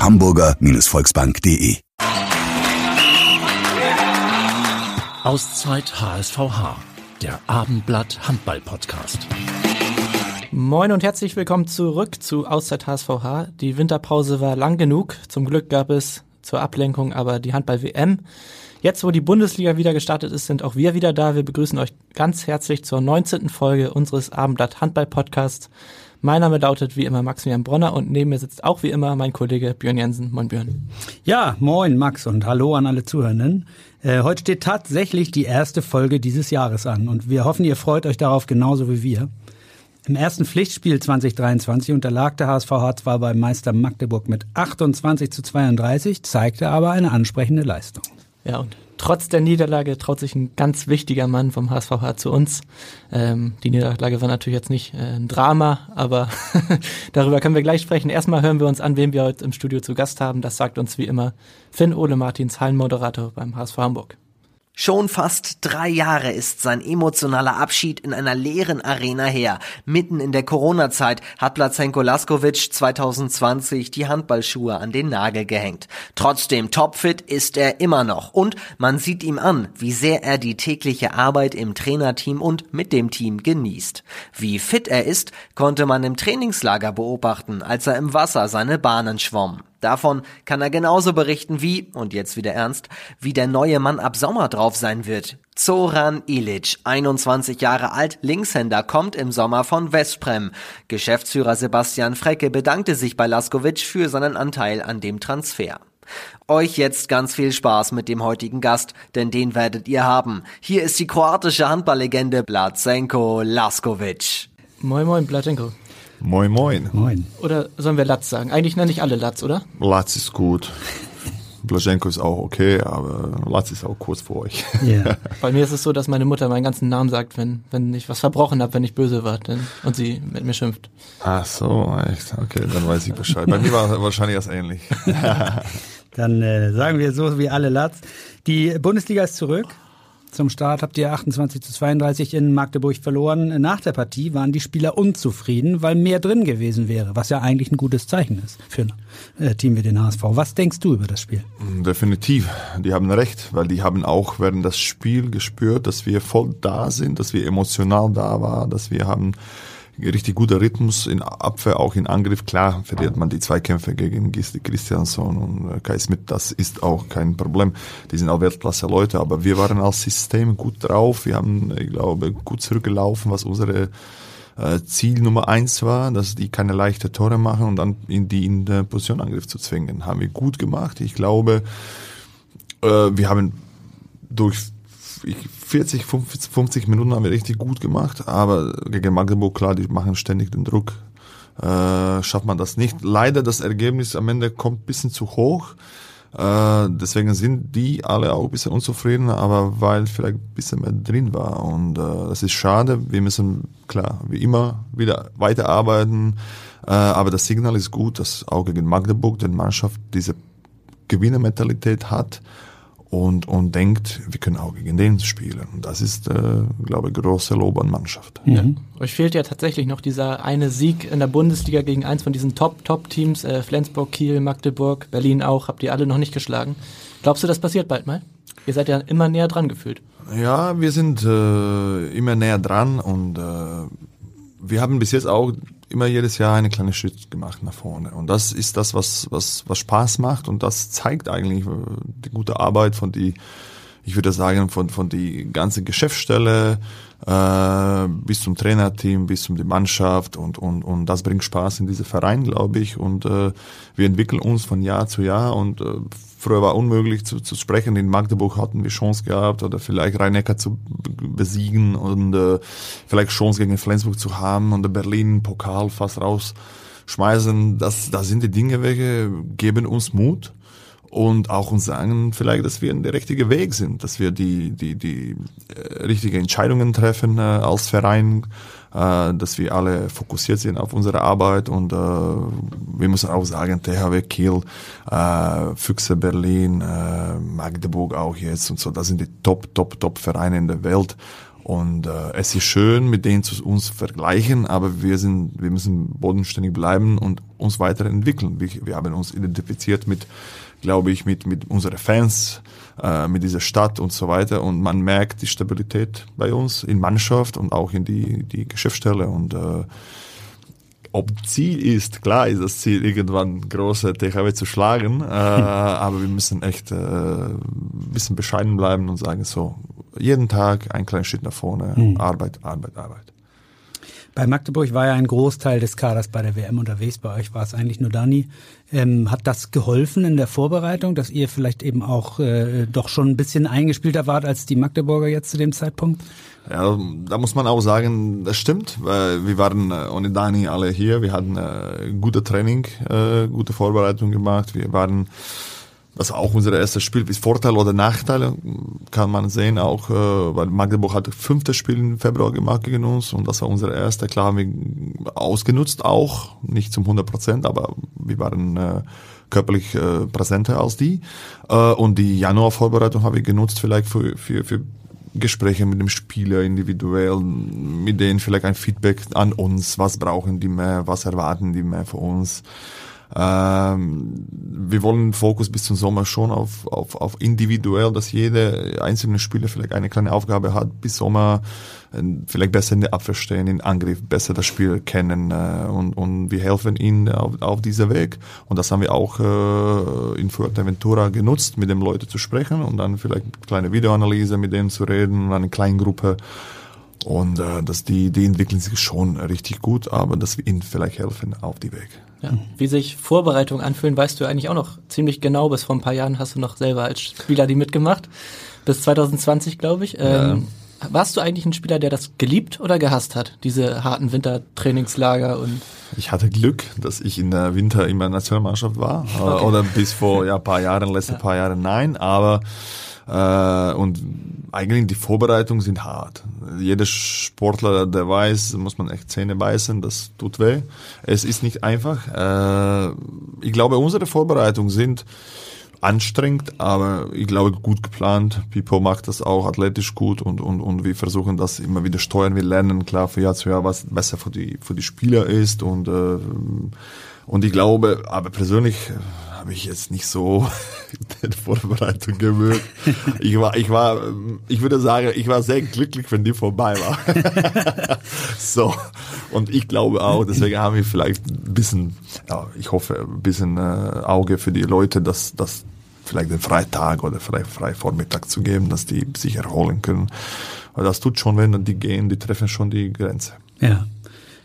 www.hamburger-volksbank.de Auszeit HSVH, der Abendblatt Handball Podcast. Moin und herzlich willkommen zurück zu Auszeit HSVH. Die Winterpause war lang genug. Zum Glück gab es zur Ablenkung aber die Handball-WM. Jetzt, wo die Bundesliga wieder gestartet ist, sind auch wir wieder da. Wir begrüßen euch ganz herzlich zur 19. Folge unseres Abendblatt Handball Podcasts. Mein Name lautet wie immer Maximilian Bronner und neben mir sitzt auch wie immer mein Kollege Björn Jensen. Moin Björn. Ja, moin Max und hallo an alle Zuhörenden. Äh, heute steht tatsächlich die erste Folge dieses Jahres an und wir hoffen, ihr freut euch darauf genauso wie wir. Im ersten Pflichtspiel 2023 unterlag der HSVH zwar beim Meister Magdeburg mit 28 zu 32, zeigte aber eine ansprechende Leistung. Ja, und trotz der Niederlage traut sich ein ganz wichtiger Mann vom HSVH zu uns. Ähm, die Niederlage war natürlich jetzt nicht äh, ein Drama, aber darüber können wir gleich sprechen. Erstmal hören wir uns an, wen wir heute im Studio zu Gast haben. Das sagt uns wie immer Finn Ole Martins, Hallenmoderator beim HSV Hamburg. Schon fast drei Jahre ist sein emotionaler Abschied in einer leeren Arena her. Mitten in der Corona-Zeit hat Plazenko Laskovic 2020 die Handballschuhe an den Nagel gehängt. Trotzdem topfit ist er immer noch und man sieht ihm an, wie sehr er die tägliche Arbeit im Trainerteam und mit dem Team genießt. Wie fit er ist, konnte man im Trainingslager beobachten, als er im Wasser seine Bahnen schwamm. Davon kann er genauso berichten wie, und jetzt wieder ernst, wie der neue Mann ab Sommer drauf sein wird. Zoran Ilic, 21 Jahre alt, Linkshänder, kommt im Sommer von Westprem. Geschäftsführer Sebastian Frecke bedankte sich bei Laskovic für seinen Anteil an dem Transfer. Euch jetzt ganz viel Spaß mit dem heutigen Gast, denn den werdet ihr haben. Hier ist die kroatische Handballlegende Blazenko Laskovic. Moin moin, Blatenko. Moin, moin. Moin. Oder sollen wir Latz sagen? Eigentlich nenne ich alle Latz, oder? Latz ist gut. Blaschenko ist auch okay, aber Latz ist auch kurz vor euch. Ja. Bei mir ist es so, dass meine Mutter meinen ganzen Namen sagt, wenn, wenn ich was verbrochen habe, wenn ich böse war denn, und sie mit mir schimpft. Ach so, echt. Okay, dann weiß ich Bescheid. Bei mir war wahrscheinlich das ähnlich. Dann äh, sagen wir so wie alle Latz. Die Bundesliga ist zurück. Zum Start habt ihr 28 zu 32 in Magdeburg verloren. Nach der Partie waren die Spieler unzufrieden, weil mehr drin gewesen wäre, was ja eigentlich ein gutes Zeichen ist für ein äh, Team wie den HSV. Was denkst du über das Spiel? Definitiv. Die haben recht, weil die haben auch während das Spiel gespürt, dass wir voll da sind, dass wir emotional da waren, dass wir haben richtig guter Rhythmus in Abwehr, auch in Angriff. Klar verliert man die Zweikämpfe gegen Christiansson und Kai Smith, das ist auch kein Problem. Die sind auch Weltklasse-Leute, aber wir waren als System gut drauf. Wir haben, ich glaube, gut zurückgelaufen, was unsere äh, Ziel Nummer eins war, dass die keine leichte Tore machen und dann in die in der Position Angriff zu zwingen. Haben wir gut gemacht. Ich glaube, äh, wir haben durch ich, 40, 50, 50 Minuten haben wir richtig gut gemacht, aber gegen Magdeburg, klar, die machen ständig den Druck. Äh, schafft man das nicht. Leider, das Ergebnis am Ende kommt bisschen zu hoch. Äh, deswegen sind die alle auch ein bisschen unzufrieden, aber weil vielleicht ein bisschen mehr drin war. Und äh, das ist schade. Wir müssen, klar, wie immer wieder weiterarbeiten. Äh, aber das Signal ist gut, dass auch gegen Magdeburg die Mannschaft diese Gewinnermentalität hat und, und denkt, wir können auch gegen den spielen. Und das ist, äh, glaube ich, große Lob an Mannschaft. Ja. Euch fehlt ja tatsächlich noch dieser eine Sieg in der Bundesliga gegen eins von diesen Top-Top-Teams, äh, Flensburg, Kiel, Magdeburg, Berlin auch, habt ihr alle noch nicht geschlagen. Glaubst du, das passiert bald mal? Ihr seid ja immer näher dran gefühlt. Ja, wir sind äh, immer näher dran und äh, wir haben bis jetzt auch immer jedes Jahr eine kleine Schritt gemacht nach vorne. Und das ist das, was, was, was Spaß macht und das zeigt eigentlich äh, die gute Arbeit von die, ich würde sagen, von, von die ganze Geschäftsstelle äh, bis zum Trainerteam, bis zum die Mannschaft und, und, und das bringt Spaß in diese Verein, glaube ich. Und äh, wir entwickeln uns von Jahr zu Jahr und äh, früher war unmöglich zu, zu sprechen. In Magdeburg hatten wir Chance gehabt oder vielleicht Rhein-Neckar zu besiegen und äh, vielleicht Chance gegen Flensburg zu haben und Berlin Pokal fast raus schmeißen. Das, das sind die Dinge, welche geben uns Mut und auch uns sagen vielleicht, dass wir in der richtige Weg sind, dass wir die die die äh, richtige Entscheidungen treffen äh, als Verein, äh, dass wir alle fokussiert sind auf unsere Arbeit und äh, wir müssen auch sagen, THW Kiel, äh, Füchse Berlin, äh, Magdeburg auch jetzt und so, das sind die Top Top Top Vereine in der Welt und äh, es ist schön, mit denen zu uns vergleichen, aber wir sind, wir müssen bodenständig bleiben und uns weiterentwickeln. Wir, wir haben uns identifiziert mit glaube ich, mit, mit unseren Fans, äh, mit dieser Stadt und so weiter. Und man merkt die Stabilität bei uns in Mannschaft und auch in die, die Geschäftsstelle. Und äh, ob Ziel ist, klar ist das Ziel, irgendwann große THW zu schlagen, äh, aber wir müssen echt äh, ein bisschen bescheiden bleiben und sagen so, jeden Tag ein kleiner Schritt nach vorne, mhm. Arbeit, Arbeit, Arbeit. Bei Magdeburg war ja ein Großteil des Kaders bei der WM unterwegs. Bei euch war es eigentlich nur Dani. Ähm, hat das geholfen in der Vorbereitung, dass ihr vielleicht eben auch äh, doch schon ein bisschen eingespielter wart als die Magdeburger jetzt zu dem Zeitpunkt? Ja, da muss man auch sagen, das stimmt. Wir waren äh, ohne Dani alle hier. Wir hatten äh, gute Training, äh, gute Vorbereitung gemacht. Wir waren das war auch unser erstes Spiel. Bis Vorteil oder Nachteile kann man sehen, auch äh, weil Magdeburg hat fünftes Spiel im Februar gemacht gegen uns und das war unser erster. Klar haben wir ausgenutzt auch, nicht zum 100 Prozent, aber wir waren äh, körperlich äh, präsenter als die. Äh, und die Januarvorbereitung habe ich genutzt vielleicht für, für, für Gespräche mit dem Spieler individuell, mit denen vielleicht ein Feedback an uns, was brauchen die mehr, was erwarten die mehr von uns. Ähm, wir wollen Fokus bis zum Sommer schon auf, auf, auf individuell, dass jeder einzelne Spieler vielleicht eine kleine Aufgabe hat, bis Sommer äh, vielleicht besser in der Abwehr stehen, in Angriff, besser das Spiel kennen äh, und, und wir helfen ihnen auf, auf dieser Weg. Und das haben wir auch äh, in Fuerteventura genutzt, mit den Leuten zu sprechen und dann vielleicht eine kleine Videoanalyse mit denen zu reden, eine kleine Gruppe und äh, dass die, die entwickeln sich schon richtig gut, aber dass wir ihnen vielleicht helfen auf die Weg. Ja. Wie sich Vorbereitungen anfühlen, weißt du eigentlich auch noch ziemlich genau. Bis vor ein paar Jahren hast du noch selber als Spieler die mitgemacht. Bis 2020, glaube ich. Ja. Ähm, warst du eigentlich ein Spieler, der das geliebt oder gehasst hat, diese harten Wintertrainingslager und ich hatte Glück, dass ich in der Winter immer Nationalmannschaft war okay. oder bis vor ja paar Jahren, letzte ja. paar Jahre nein, aber äh, und eigentlich die Vorbereitungen sind hart. Jeder Sportler, der weiß, muss man echt Zähne beißen, das tut weh. Es ist nicht einfach. Äh, ich glaube, unsere Vorbereitungen sind anstrengend, aber ich glaube gut geplant. Pipo macht das auch athletisch gut und, und, und wir versuchen das immer wieder steuern. Wir lernen klar für Jahr zu Jahr, was besser für die, für die Spieler ist und, äh, und ich glaube, aber persönlich habe ich jetzt nicht so in der Vorbereitung gewöhnt. Ich war, ich war, ich würde sagen, ich war sehr glücklich, wenn die vorbei war. so. Und ich glaube auch, deswegen haben wir vielleicht ein bisschen, ja, ich hoffe, ein bisschen äh, Auge für die Leute, dass, dass vielleicht den Freitag oder vielleicht Freivormittag zu geben, dass die sich erholen können. Weil das tut schon, wenn die gehen, die treffen schon die Grenze. Ja.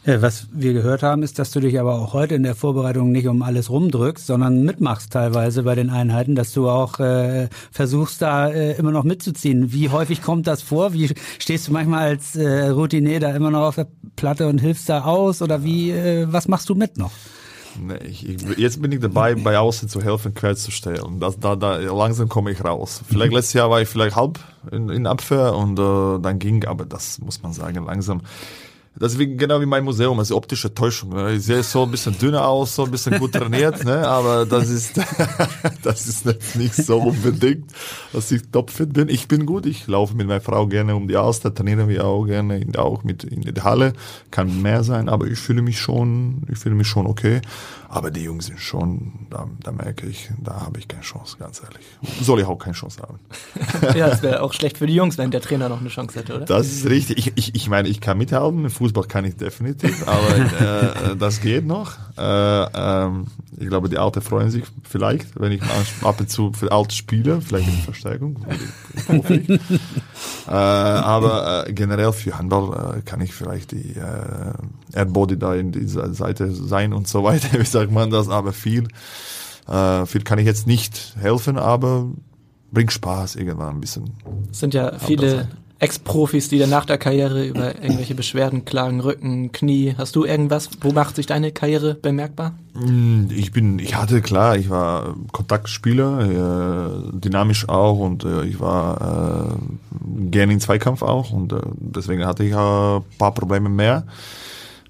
Äh, was wir gehört haben, ist, dass du dich aber auch heute in der Vorbereitung nicht um alles rumdrückst, sondern mitmachst teilweise bei den Einheiten, dass du auch äh, versuchst, da äh, immer noch mitzuziehen. Wie häufig kommt das vor? Wie stehst du manchmal als äh, Routinier da immer noch auf der Platte und hilfst da aus? Oder wie, äh, was machst du mit noch? Nee, ich, ich, jetzt bin ich dabei, bei Außen zu helfen, quer zu stellen. Das, da, da, langsam komme ich raus. Vielleicht letztes Jahr war ich vielleicht halb in, in Abwehr und äh, dann ging, aber das muss man sagen, langsam das ist genau wie mein Museum, also optische Täuschung. Ne? Ich sehe so ein bisschen dünner aus, so ein bisschen gut trainiert, ne? aber das ist, das ist nicht so unbedingt, dass ich topfit bin. Ich bin gut, ich laufe mit meiner Frau gerne um die Auster, trainieren wir auch gerne, auch mit in der Halle, kann mehr sein, aber ich fühle mich schon, ich fühle mich schon okay. Aber die Jungs sind schon, da, da merke ich, da habe ich keine Chance, ganz ehrlich. Soll ich auch keine Chance haben. ja, das wäre auch schlecht für die Jungs, wenn der Trainer noch eine Chance hätte, oder? Das ist richtig. Ich, ich, ich meine, ich kann mithalten, Fußball kann ich definitiv, aber äh, das geht noch. Äh, ähm, ich glaube, die Alten freuen sich vielleicht, wenn ich ab und zu für Alte spiele, vielleicht in Verstärkung. äh, aber äh, generell für Handball äh, kann ich vielleicht die Airbody da in dieser Seite sein und so weiter, wie sagt man das, aber viel, äh, viel kann ich jetzt nicht helfen, aber bringt Spaß irgendwann ein bisschen. Es sind ja viele Ex-Profis, die dann nach der Karriere über irgendwelche Beschwerden klagen, Rücken, Knie. Hast du irgendwas? Wo macht sich deine Karriere bemerkbar? Mm, ich bin, ich hatte klar, ich war Kontaktspieler, äh, dynamisch auch und äh, ich war äh, gerne in Zweikampf auch und äh, deswegen hatte ich ein paar Probleme mehr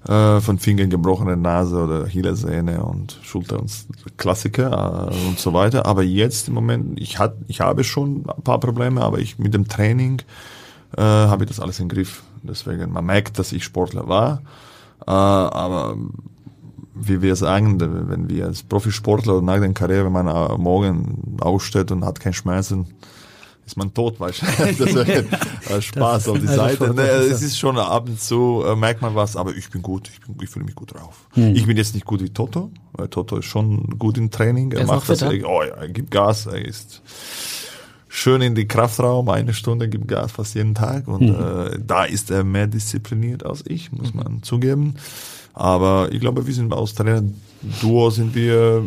äh, von Fingern gebrochene Nase oder Achillessehne und Schulter und Klassiker äh, und so weiter. Aber jetzt im Moment, ich, hat, ich habe schon ein paar Probleme, aber ich mit dem Training äh, habe ich das alles im Griff. Deswegen, man merkt, dass ich Sportler war, äh, aber wie wir sagen, wenn wir als Profisportler nach der Karriere, wenn man äh, morgen aufsteht und hat keine Schmerzen, ist man tot wahrscheinlich. Das wäre Spaß das, auf die also Seite. Ne, es ist schon ab und zu, äh, merkt man was, aber ich bin gut, ich, bin, ich fühle mich gut drauf. Hm. Ich bin jetzt nicht gut wie Toto, weil Toto ist schon gut im Training. Er, er macht das, er, oh ja, er gibt Gas, er ist schön in die Kraftraum, eine Stunde gibt Gas fast jeden Tag und mhm. äh, da ist er mehr diszipliniert als ich, muss mhm. man zugeben. Aber ich glaube, wir sind aus Trainer Duo sind wir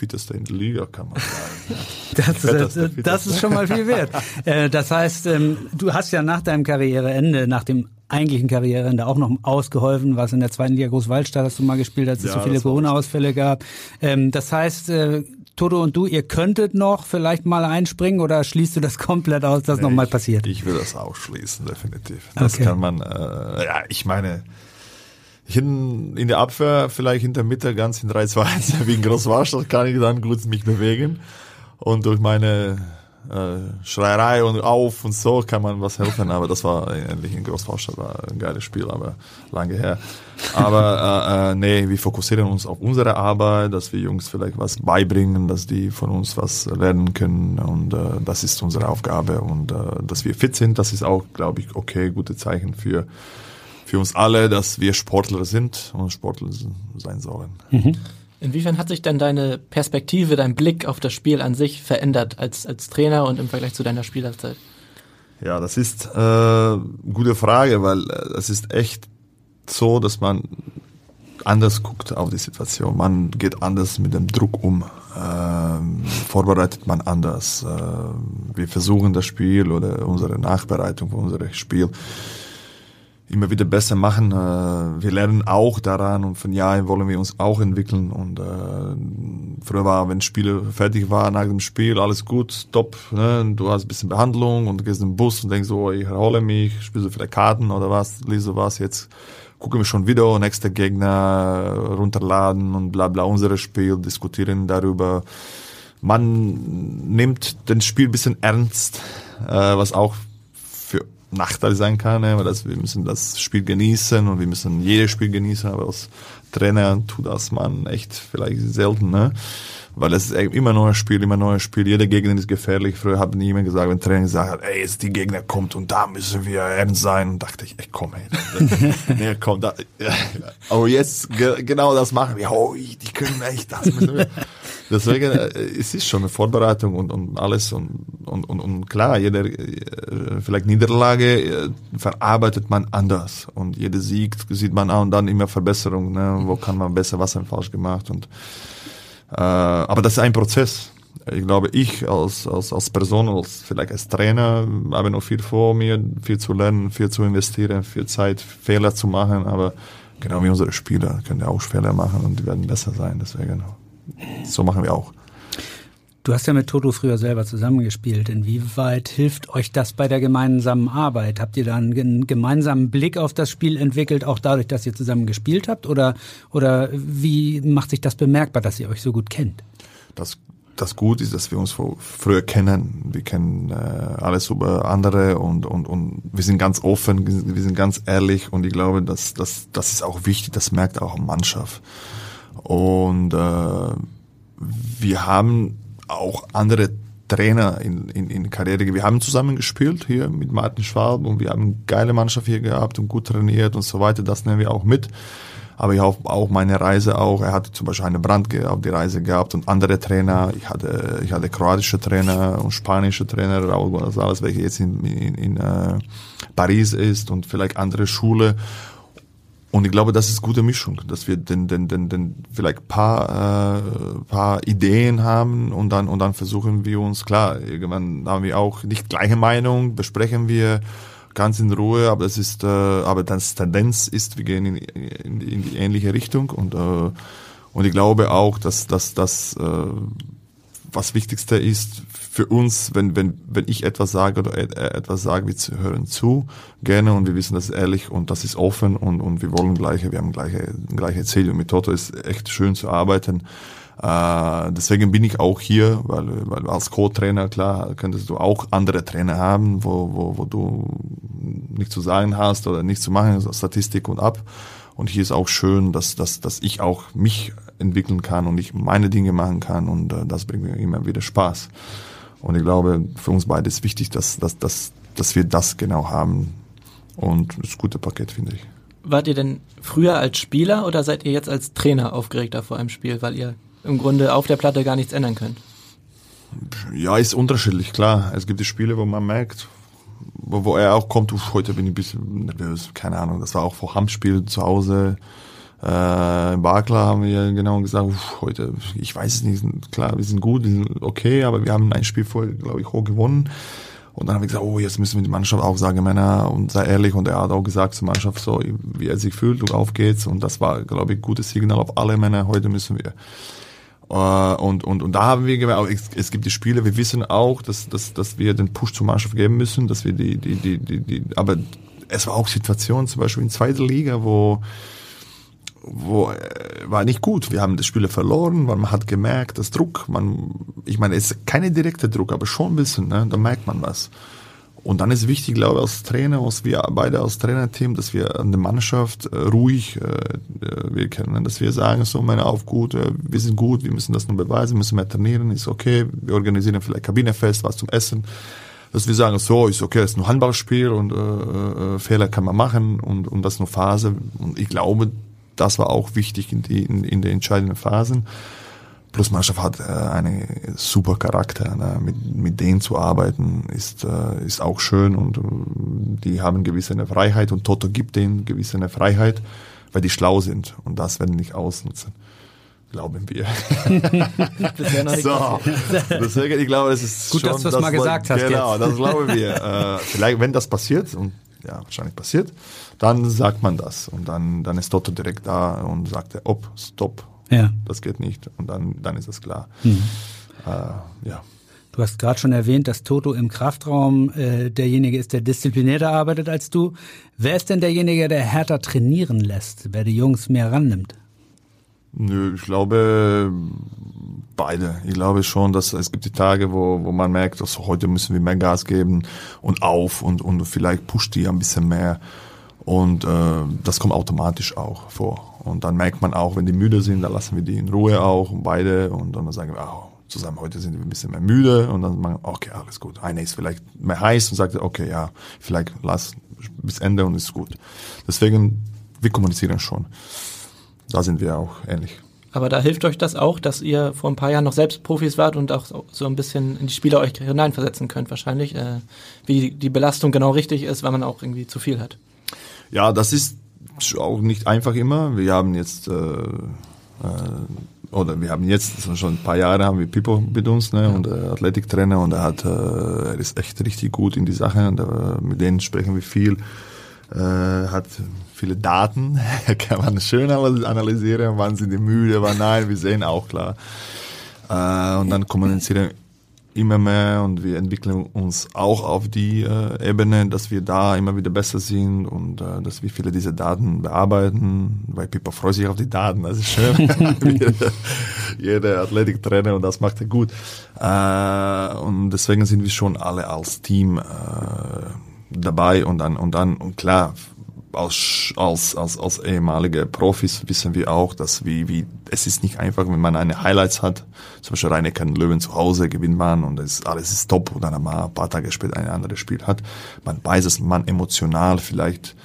fitteste in der Liga, kann man sagen. das, das, das, ist schon mal viel wert. Äh, das heißt, ähm, du hast ja nach deinem Karriereende, nach dem eigentlichen Karriereende auch noch ausgeholfen, was in der zweiten Liga Großwaldstadt hast du mal gespielt, als es ja, so viele Corona-Ausfälle gab. Ähm, das heißt, äh, Toto und du, ihr könntet noch vielleicht mal einspringen oder schließt du das komplett aus, dass nee, nochmal passiert? Ich will das ausschließen, definitiv. Das okay. kann man, äh, ja, ich meine, hin in der Abwehr, vielleicht in der Mitte ganz in 3-2 wie in Großwarstadt kann ich dann gut mich bewegen. Und durch meine äh, Schreierei und auf und so kann man was helfen, aber das war endlich in Großvorstadt, war ein geiles Spiel, aber lange her. Aber äh, äh, nee, wir fokussieren uns auf unsere Arbeit, dass wir Jungs vielleicht was beibringen, dass die von uns was lernen können und äh, das ist unsere Aufgabe und äh, dass wir fit sind, das ist auch, glaube ich, okay, gute Zeichen für für uns alle, dass wir Sportler sind und Sportler sein sollen. Mhm. Inwiefern hat sich denn deine Perspektive, dein Blick auf das Spiel an sich verändert als, als Trainer und im Vergleich zu deiner Spielerzeit? Ja, das ist äh, eine gute Frage, weil äh, es ist echt so, dass man anders guckt auf die Situation. Man geht anders mit dem Druck um. Ähm, vorbereitet man anders. Äh, wir versuchen das Spiel oder unsere Nachbereitung für unser Spiel immer wieder besser machen. Äh, wir lernen auch daran und von Jahren wollen wir uns auch entwickeln. Und äh, früher war, wenn das Spiel fertig war, nach dem Spiel, alles gut, top, ne? du hast ein bisschen Behandlung und gehst in den Bus und denkst so, ich erhole mich, spielst du vielleicht Karten oder was, lese was, jetzt gucken wir schon Video, nächster Gegner runterladen und bla bla, unser Spiel, diskutieren darüber. Man nimmt das Spiel bisschen ernst, äh, was auch Nachteil sein kann, aber dass wir müssen das Spiel genießen und wir müssen jedes Spiel genießen, aber als Trainer tut das man echt vielleicht selten, ne? Weil es ist immer neues Spiel, immer neues Spiel. Jeder Gegner ist gefährlich. Früher hat niemand gesagt, wenn ein Trainer gesagt hat, ey, jetzt die Gegner kommt und da müssen wir ernst sein. Und dachte ich, ey, komm, ey. nee, komm, da. Aber jetzt, genau das machen wir. Oh, die können echt, das müssen wir. Deswegen, äh, es ist schon eine Vorbereitung und, und alles und, und, und, und klar, jede äh, vielleicht Niederlage äh, verarbeitet man anders und jeder Sieg sieht man auch und dann immer Verbesserung, ne? wo kann man besser, was haben falsch gemacht und aber das ist ein Prozess. Ich glaube, ich als, als, als Person, als vielleicht als Trainer, habe noch viel vor mir, viel zu lernen, viel zu investieren, viel Zeit, Fehler zu machen, aber genau wie unsere Spieler können ja auch Fehler machen und die werden besser sein, deswegen so machen wir auch. Du hast ja mit Toto früher selber zusammengespielt. Inwieweit hilft euch das bei der gemeinsamen Arbeit? Habt ihr da einen gemeinsamen Blick auf das Spiel entwickelt, auch dadurch, dass ihr zusammen gespielt habt? Oder, oder wie macht sich das bemerkbar, dass ihr euch so gut kennt? Das, das gut ist, dass wir uns früher kennen. Wir kennen äh, alles über andere und, und, und wir sind ganz offen, wir sind ganz ehrlich und ich glaube, dass, dass, das ist auch wichtig, das merkt auch Mannschaft. Und äh, wir haben auch andere Trainer in, in, in Karriere. Wir haben zusammen gespielt hier mit Martin Schwab und wir haben eine geile Mannschaft hier gehabt und gut trainiert und so weiter. Das nehmen wir auch mit. Aber ich habe auch meine Reise auch. Er hatte zum Beispiel eine Brand auf die Reise gehabt und andere Trainer. Ich hatte, ich hatte kroatische Trainer und spanische Trainer, Raúl González, welcher jetzt in, in, in äh, Paris ist und vielleicht andere Schule. Und ich glaube, das ist gute Mischung, dass wir den, den, den, den vielleicht paar, äh, paar Ideen haben und dann, und dann versuchen wir uns, klar, irgendwann haben wir auch nicht gleiche Meinung, besprechen wir ganz in Ruhe, aber es ist, äh, aber das Tendenz ist, wir gehen in, in, in die ähnliche Richtung und, äh, und ich glaube auch, dass, dass, dass äh, was Wichtigste ist für uns, wenn, wenn, wenn ich etwas sage oder etwas sage, wir hören zu, gerne und wir wissen das ehrlich und das ist offen und, und wir wollen gleiche, wir haben gleiche, gleiche Ziele und mit Toto ist echt schön zu arbeiten. Äh, deswegen bin ich auch hier, weil, weil als Co-Trainer, klar, könntest du auch andere Trainer haben, wo, wo, wo du nichts zu sagen hast oder nichts zu machen, Statistik und ab. Und hier ist auch schön, dass, dass, dass ich auch mich entwickeln kann und ich meine Dinge machen kann und äh, das bringt mir immer wieder Spaß. Und ich glaube, für uns beide ist wichtig, dass, dass, dass, dass wir das genau haben. Und das ist ein gutes Paket, finde ich. Wart ihr denn früher als Spieler oder seid ihr jetzt als Trainer aufgeregter vor einem Spiel, weil ihr im Grunde auf der Platte gar nichts ändern könnt? Ja, ist unterschiedlich, klar. Es gibt die Spiele, wo man merkt, wo, er auch kommt, uff, heute bin ich ein bisschen nervös, keine Ahnung. Das war auch vor Hammspiel zu Hause. Äh, in Barkler haben wir genau gesagt, uff, heute, ich weiß es nicht, klar, wir sind gut, wir sind okay, aber wir haben ein Spiel vorher, glaube ich, hoch gewonnen. Und dann haben wir gesagt, oh, jetzt müssen wir die Mannschaft auch sagen, Männer, und sei ehrlich. Und er hat auch gesagt zur Mannschaft so, wie er sich fühlt und auf geht's. Und das war, glaube ich, gutes Signal auf alle Männer. Heute müssen wir. Uh, und, und, und da haben wir gemerkt, es, gibt die Spiele, wir wissen auch, dass, dass, dass wir den Push zur Mannschaft geben müssen, dass wir die, die, die, die, die aber es war auch Situationen, zum Beispiel in zweiter Liga, wo, wo äh, war nicht gut. Wir haben das Spiele verloren, weil man hat gemerkt, das Druck, man, ich meine, es ist keine direkte Druck, aber schon ein bisschen, ne? da merkt man was. Und dann ist wichtig, glaube ich, als Trainer, als wir beide als Trainerteam, dass wir an der Mannschaft äh, ruhig äh, äh wirken, ne? dass wir sagen, so, meine auf gut, äh, wir sind gut, wir müssen das nur beweisen, müssen mehr trainieren, ist okay, wir organisieren vielleicht Kabinefest, was zum Essen, dass wir sagen, so, ist okay, ist nur Handballspiel und äh, äh, Fehler kann man machen und, und das nur Phase. Und ich glaube, das war auch wichtig in, die, in, in den entscheidenden Phasen. Plus Mannschaft hat äh, einen super Charakter. Ne? Mit, mit denen zu arbeiten ist, äh, ist auch schön und äh, die haben gewisse Freiheit und Toto gibt denen gewisse Freiheit, weil die schlau sind und das werden nicht ausnutzen. Glauben wir. so, deswegen, ich glaube, es ist gut, schon, dass du es mal gesagt hast. Genau, jetzt. das glauben wir. äh, vielleicht, wenn das passiert und ja, wahrscheinlich passiert, dann sagt man das und dann, dann ist Toto direkt da und sagt, ob, stopp, ja. das geht nicht und dann, dann ist es klar. Mhm. Äh, ja. Du hast gerade schon erwähnt, dass Toto im Kraftraum äh, derjenige ist, der disziplinierter arbeitet als du. Wer ist denn derjenige, der härter trainieren lässt, wer die Jungs mehr rannimmt? Nö, ich glaube beide. Ich glaube schon, dass es gibt die Tage, wo, wo man merkt, also heute müssen wir mehr Gas geben und auf und, und vielleicht pusht die ein bisschen mehr. Und äh, das kommt automatisch auch vor. Und dann merkt man auch, wenn die müde sind, dann lassen wir die in Ruhe auch, und beide. Und dann sagen wir, oh, zusammen heute sind wir ein bisschen mehr müde. Und dann sagen wir, okay, alles gut. Einer ist vielleicht mehr heiß und sagt, okay, ja, vielleicht lass bis Ende und ist gut. Deswegen, wir kommunizieren schon. Da sind wir auch ähnlich. Aber da hilft euch das auch, dass ihr vor ein paar Jahren noch selbst Profis wart und auch so ein bisschen in die Spieler euch hineinversetzen könnt wahrscheinlich, äh, wie die Belastung genau richtig ist, weil man auch irgendwie zu viel hat. Ja, das ist auch nicht einfach immer. Wir haben jetzt äh, äh, oder wir haben jetzt schon ein paar Jahre haben wir Pipo mit uns ne, und äh, Athletiktrainer und er hat äh, er ist echt richtig gut in die Sache und äh, mit denen sprechen wir viel. Äh, hat viele Daten, kann man schön analysieren, wann sind die müde, wann nein, wir sehen auch klar. Äh, und dann kommunizieren immer mehr und wir entwickeln uns auch auf die äh, Ebene, dass wir da immer wieder besser sind und äh, dass wir viele dieser Daten bearbeiten, weil Pippa freut sich auf die Daten, das ist schön. jeder Athletiktrainer und das macht er gut. Äh, und deswegen sind wir schon alle als Team äh, dabei und dann und dann und klar als, als, als, als ehemalige Profis wissen wir auch, dass wie, wie, es ist nicht einfach, wenn man eine Highlights hat, zum Beispiel Rhein-Neckar Löwen zu Hause gewinnt man und es, alles ist top und dann ein paar Tage später ein anderes Spiel hat. Man weiß, dass man emotional vielleicht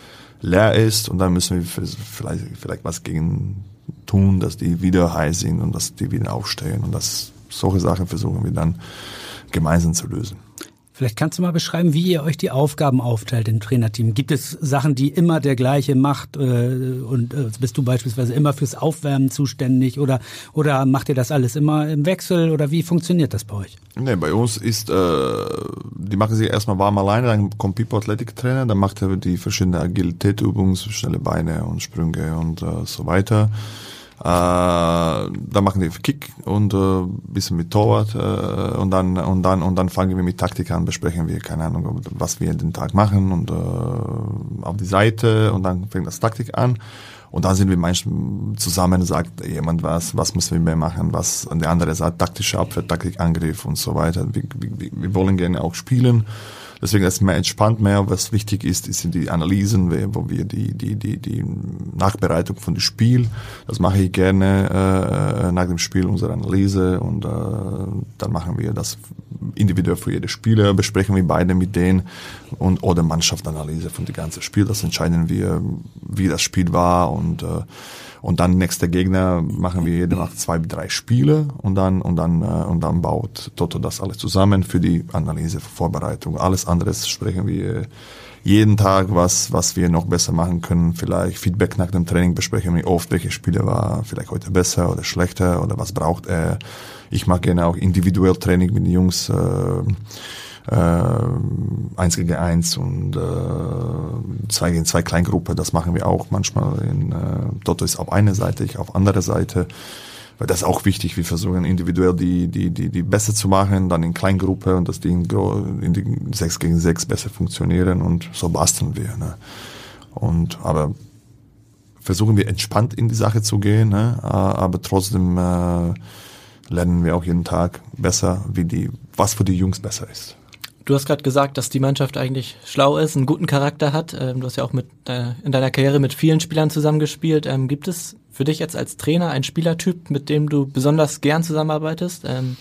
leer ist und dann müssen wir vielleicht, vielleicht was gegen tun, dass die wieder heiß sind und dass die wieder aufstehen und das, solche Sachen versuchen wir dann gemeinsam zu lösen. Vielleicht kannst du mal beschreiben, wie ihr euch die Aufgaben aufteilt im Trainerteam. Gibt es Sachen, die immer der gleiche macht äh, und äh, bist du beispielsweise immer fürs Aufwärmen zuständig oder oder macht ihr das alles immer im Wechsel oder wie funktioniert das bei euch? Nee, bei uns ist, äh, die machen sich erstmal warm alleine, dann kommt Pipo Athletiktrainer, dann macht er die verschiedenen Agilitätübungen, schnelle Beine und Sprünge und äh, so weiter. Dann machen die Kick und äh, bisschen mit Torwart äh, und dann und dann und dann fangen wir mit Taktik an, besprechen wir keine Ahnung, was wir den Tag machen und äh, auf die Seite und dann fängt das Taktik an und dann sind wir manchmal zusammen, sagt jemand was, was müssen wir mehr machen, was der andere sagt taktische Abwehr, Taktik, Angriff und so weiter. Wir, wir, wir wollen gerne auch spielen Deswegen ist es mehr entspannt mehr. Was wichtig ist, sind die Analysen, wo wir die, die, die, die Nachbereitung von dem Spiel, das mache ich gerne äh, nach dem Spiel unsere Analyse und äh, dann machen wir das individuell für jede Spieler, besprechen wir beide mit denen und oder Mannschaftsanalyse von dem ganzen Spiel. Das entscheiden wir, wie das Spiel war und äh, und dann nächster Gegner machen wir jede Nacht zwei, drei Spiele und dann, und dann, äh, und dann baut Toto das alles zusammen für die Analyse, Vorbereitung. Alles anderes sprechen wir jeden Tag, was, was wir noch besser machen können. Vielleicht Feedback nach dem Training besprechen wir oft, welche Spiele war vielleicht heute besser oder schlechter oder was braucht er. Ich mag gerne auch individuell Training mit den Jungs. Äh, äh, eins gegen eins und äh, zwei gegen zwei Kleingruppe. Das machen wir auch manchmal. In, äh, Dotto ist auf einer Seite, ich auf andere Seite. Weil das ist auch wichtig. Wir versuchen individuell die, die, die, die besser zu machen, dann in Kleingruppe und dass die in, in die sechs gegen sechs besser funktionieren und so basteln wir. Ne? Und aber versuchen wir entspannt in die Sache zu gehen, ne? aber trotzdem äh, lernen wir auch jeden Tag besser, wie die, was für die Jungs besser ist. Du hast gerade gesagt, dass die Mannschaft eigentlich schlau ist, einen guten Charakter hat. Ähm, du hast ja auch mit äh, in deiner Karriere mit vielen Spielern zusammengespielt. Ähm, gibt es für dich jetzt als Trainer einen Spielertyp, mit dem du besonders gern zusammenarbeitest? Ähm,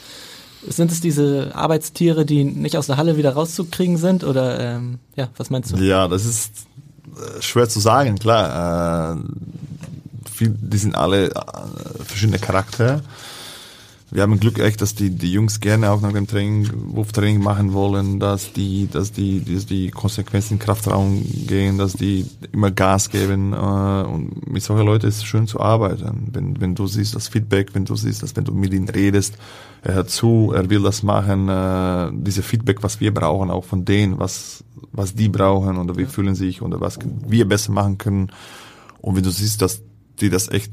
sind es diese Arbeitstiere, die nicht aus der Halle wieder rauszukriegen sind? Oder ja, was meinst du? Ja, das ist äh, schwer zu sagen, klar. Äh, die sind alle verschiedene Charaktere wir haben Glück echt, dass die, die Jungs gerne auch nach dem Training, Wurftraining machen wollen, dass die, dass die, dass die Konsequenzen in Kraftraum gehen, dass die immer Gas geben. Äh, und mit solchen Leuten ist es schön zu arbeiten. Wenn, wenn du siehst das Feedback, wenn du siehst, dass wenn du mit ihnen redest, er hört zu, er will das machen, äh, diese Feedback, was wir brauchen, auch von denen, was, was die brauchen oder wie fühlen sich oder was wir besser machen können. Und wenn du siehst, dass die das echt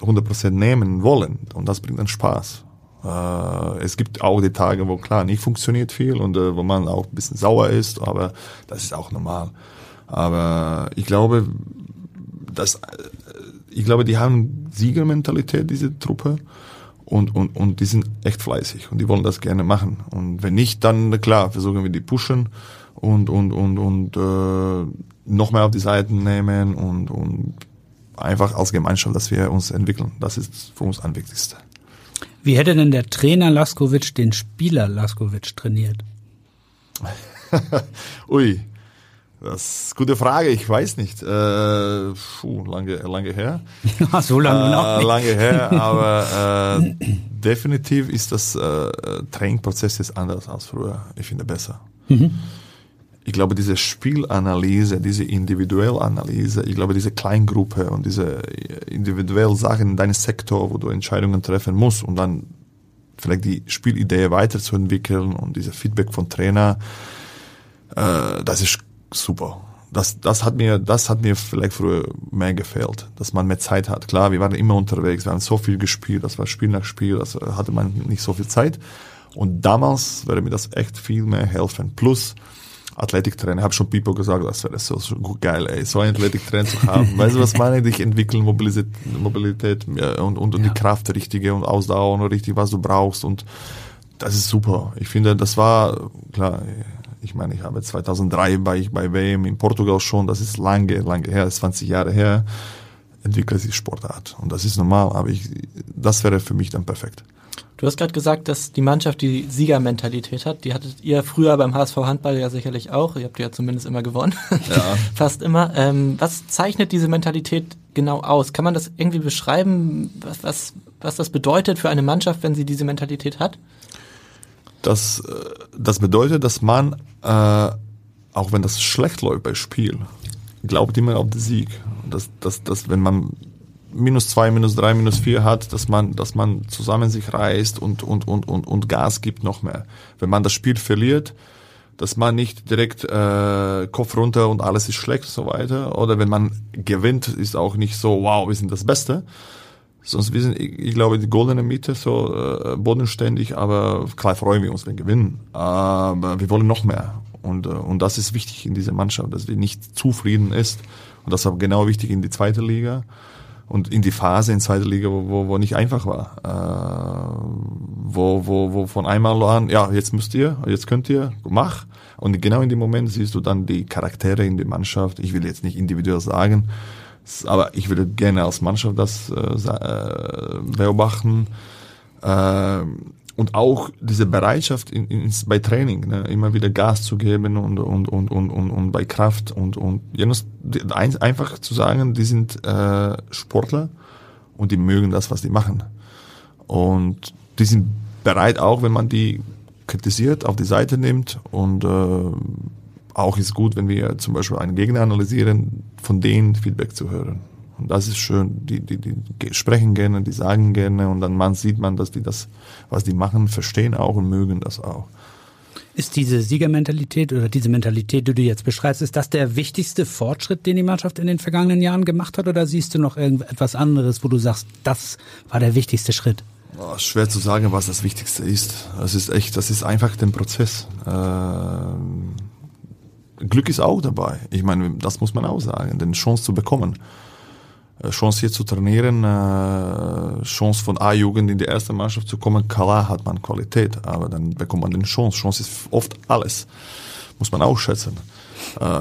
100% nehmen wollen und das bringt dann Spaß. Äh, es gibt auch die Tage, wo klar nicht funktioniert viel und äh, wo man auch ein bisschen sauer ist, aber das ist auch normal. Aber ich glaube, dass, äh, ich glaube, die haben Siegermentalität, diese Truppe. Und, und, und die sind echt fleißig und die wollen das gerne machen. Und wenn nicht, dann klar, versuchen wir die pushen und, und, und, und äh, noch mehr auf die Seiten nehmen und, und einfach als Gemeinschaft, dass wir uns entwickeln. Das ist für uns am wichtigsten. Wie hätte denn der Trainer Laskovic den Spieler Laskovic trainiert? Ui, das ist eine gute Frage. Ich weiß nicht. Äh, puh, lange, lange her. so lange äh, noch. Nicht. Lange her, aber äh, definitiv ist das äh, Trainingprozess jetzt anders als früher. Ich finde besser. Mhm ich glaube, diese Spielanalyse, diese Individuellanalyse, ich glaube, diese Kleingruppe und diese individuellen Sachen in deinem Sektor, wo du Entscheidungen treffen musst und dann vielleicht die Spielidee weiterzuentwickeln und diese Feedback von Trainer, äh, das ist super. Das, das hat mir, das hat mir vielleicht früher mehr gefehlt, dass man mehr Zeit hat. Klar, wir waren immer unterwegs, wir haben so viel gespielt, das war Spiel nach Spiel, das hatte man nicht so viel Zeit. Und damals würde mir das echt viel mehr helfen. Plus, Athletiktrainer. Ich habe schon Pipo gesagt, das wäre so, geil, ey, so einen Athletiktrainer zu haben. weißt du, was meine ich? Dich entwickeln, Mobilität, Mobilität und, und, und ja. die Kraft richtige und Ausdauer und richtig, was du brauchst. Und das ist super. Ich finde, das war, klar, ich meine, ich habe 2003 war ich bei WM in Portugal schon, das ist lange, lange her, 20 Jahre her, entwickelt sich Sportart. Und das ist normal, aber ich, das wäre für mich dann perfekt. Du hast gerade gesagt, dass die Mannschaft die Siegermentalität hat. Die hattet ihr früher beim HSV Handball ja sicherlich auch. Ihr habt ja zumindest immer gewonnen. Ja. Fast immer. Ähm, was zeichnet diese Mentalität genau aus? Kann man das irgendwie beschreiben, was, was, was das bedeutet für eine Mannschaft, wenn sie diese Mentalität hat? das, äh, das bedeutet, dass man, äh, auch wenn das schlecht läuft bei Spiel, glaubt immer auf den Sieg. Dass, dass, dass wenn man minus zwei, minus drei, minus vier hat, dass man, dass man zusammen sich reißt und, und, und, und, und Gas gibt noch mehr. Wenn man das Spiel verliert, dass man nicht direkt äh, Kopf runter und alles ist schlecht und so weiter. Oder wenn man gewinnt, ist auch nicht so, wow, wir sind das Beste. Sonst wir sind, ich, ich glaube, die goldene Mitte so äh, bodenständig, aber klar freuen wir uns, wenn wir gewinnen. Aber wir wollen noch mehr. Und, äh, und das ist wichtig in dieser Mannschaft, dass wir nicht zufrieden ist. Und das war genau wichtig in die zweite Liga und in die Phase in zweiter Liga, wo, wo, wo nicht einfach war. Äh, wo, wo, wo von einmal an, ja, jetzt müsst ihr, jetzt könnt ihr, mach. Und genau in dem Moment siehst du dann die Charaktere in der Mannschaft. Ich will jetzt nicht individuell sagen, aber ich würde gerne als Mannschaft das äh, äh beobachten. Äh, und auch diese Bereitschaft in, in, bei Training, ne, immer wieder Gas zu geben und, und, und, und, und, und bei Kraft und, und einfach zu sagen, die sind äh, Sportler und die mögen das, was die machen. Und die sind bereit auch, wenn man die kritisiert, auf die Seite nimmt und äh, auch ist gut, wenn wir zum Beispiel einen Gegner analysieren, von denen Feedback zu hören. Und das ist schön. Die, die, die sprechen gerne, die sagen gerne und dann man sieht man, dass die das, was die machen, verstehen auch und mögen das auch. Ist diese Siegermentalität oder diese Mentalität, die du jetzt beschreibst, ist das der wichtigste Fortschritt, den die Mannschaft in den vergangenen Jahren gemacht hat? Oder siehst du noch irgendetwas anderes, wo du sagst, das war der wichtigste Schritt? Oh, schwer zu sagen, was das Wichtigste ist. Das ist echt, das ist einfach der Prozess. Ähm, Glück ist auch dabei. Ich meine, das muss man auch sagen, den Chance zu bekommen. Äh, Chance hier zu trainieren, Chance von A-Jugend in die erste Mannschaft zu kommen, klar hat man Qualität, aber dann bekommt man den Chance. Chance ist oft alles, muss man auch schätzen.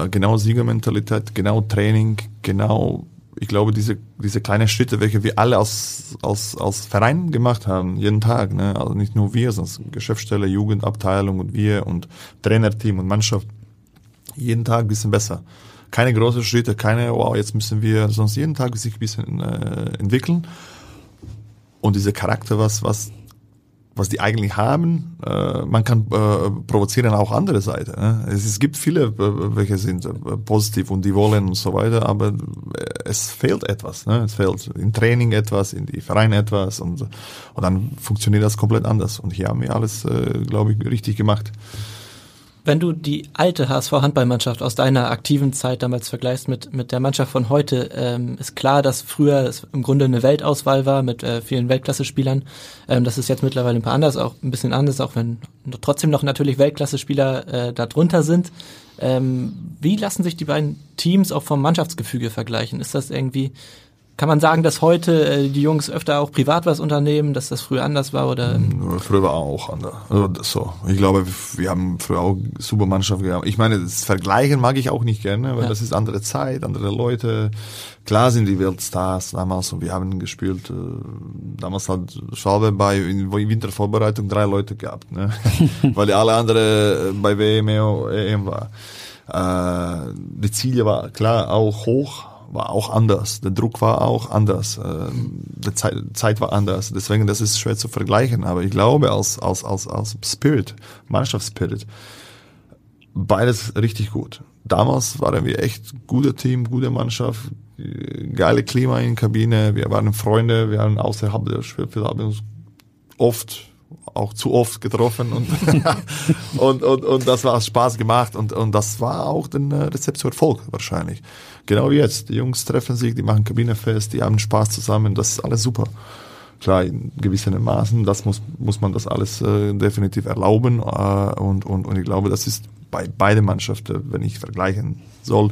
Genau Siegermentalität, genau Training, genau, ich glaube, diese, diese kleinen Schritte, welche wir alle als, als, als Verein gemacht haben, jeden Tag, ne? also nicht nur wir, sondern Geschäftsstelle, Jugendabteilung und wir und Trainerteam und Mannschaft, jeden Tag ein bisschen besser keine großen Schritte, keine, wow, jetzt müssen wir sonst jeden Tag sich ein bisschen äh, entwickeln. Und dieser Charakter, was, was, was die eigentlich haben, äh, man kann äh, provozieren auch andere Seite. Ne? Es, es gibt viele, äh, welche sind äh, positiv und die wollen und so weiter, aber äh, es fehlt etwas. Ne? Es fehlt im Training etwas, in die Vereine etwas und, und dann funktioniert das komplett anders. Und hier haben wir alles, glaube ich, richtig gemacht. Wenn du die alte HSV-Handballmannschaft aus deiner aktiven Zeit damals vergleichst mit, mit der Mannschaft von heute, ähm, ist klar, dass früher es im Grunde eine Weltauswahl war mit äh, vielen Weltklasse-Spielern. Ähm, das ist jetzt mittlerweile ein paar anders, auch ein bisschen anders, auch wenn trotzdem noch natürlich Weltklasse-Spieler äh, da drunter sind. Ähm, wie lassen sich die beiden Teams auch vom Mannschaftsgefüge vergleichen? Ist das irgendwie kann man sagen, dass heute äh, die Jungs öfter auch privat was unternehmen, dass das früher anders war oder? Hm, früher war auch anders. Also so. Ich glaube, wir haben früher auch super Mannschaft gehabt. Ich meine, das Vergleichen mag ich auch nicht gerne, weil ja. das ist andere Zeit, andere Leute. Klar sind die Weltstars damals und wir haben gespielt. Äh, damals hat Schwalbe bei in Wintervorbereitung drei Leute gehabt, ne? weil alle andere bei WM, EM war. Äh, die Ziele war klar auch hoch, war auch anders. Der Druck war auch anders. Ähm, die Zeit, Zeit war anders. Deswegen, das ist schwer zu vergleichen. Aber ich glaube, als, als, als, als Spirit, Mannschaftsspirit, beides richtig gut. Damals waren wir echt guter Team, gute Mannschaft, geile Klima in der Kabine. Wir waren Freunde, wir waren außerhalb der Spielfeld, haben uns oft auch zu oft getroffen und, und, und, und das war Spaß gemacht und, und das war auch ein Rezept zu Erfolg wahrscheinlich. Genau jetzt. Die Jungs treffen sich, die machen Kabinefest, die haben Spaß zusammen, das ist alles super. Klar, in gewissen Maßen, das muss, muss man das alles äh, definitiv erlauben äh, und, und, und ich glaube, das ist bei beiden Mannschaften, wenn ich vergleichen soll,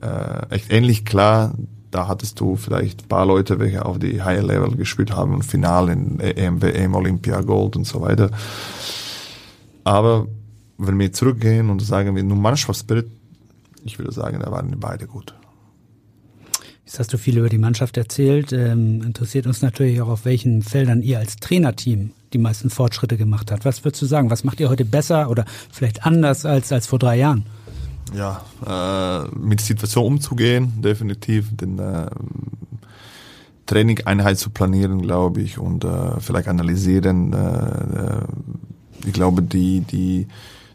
äh, echt ähnlich klar da hattest du vielleicht ein paar Leute, welche auf die Higher Level gespielt haben und Finale in EM, WM, Olympia, Gold und so weiter. Aber wenn wir zurückgehen und sagen wir nur Mannschaftsspirit, ich würde sagen, da waren beide gut. Jetzt hast du viel über die Mannschaft erzählt. Ähm, interessiert uns natürlich auch, auf welchen Feldern ihr als Trainerteam die meisten Fortschritte gemacht habt. Was würdest du sagen? Was macht ihr heute besser oder vielleicht anders als, als vor drei Jahren? ja, äh, mit der Situation umzugehen, definitiv, den äh, Trainingeinheit zu planieren, glaube ich, und äh, vielleicht analysieren, äh, äh ich glaube, die, die,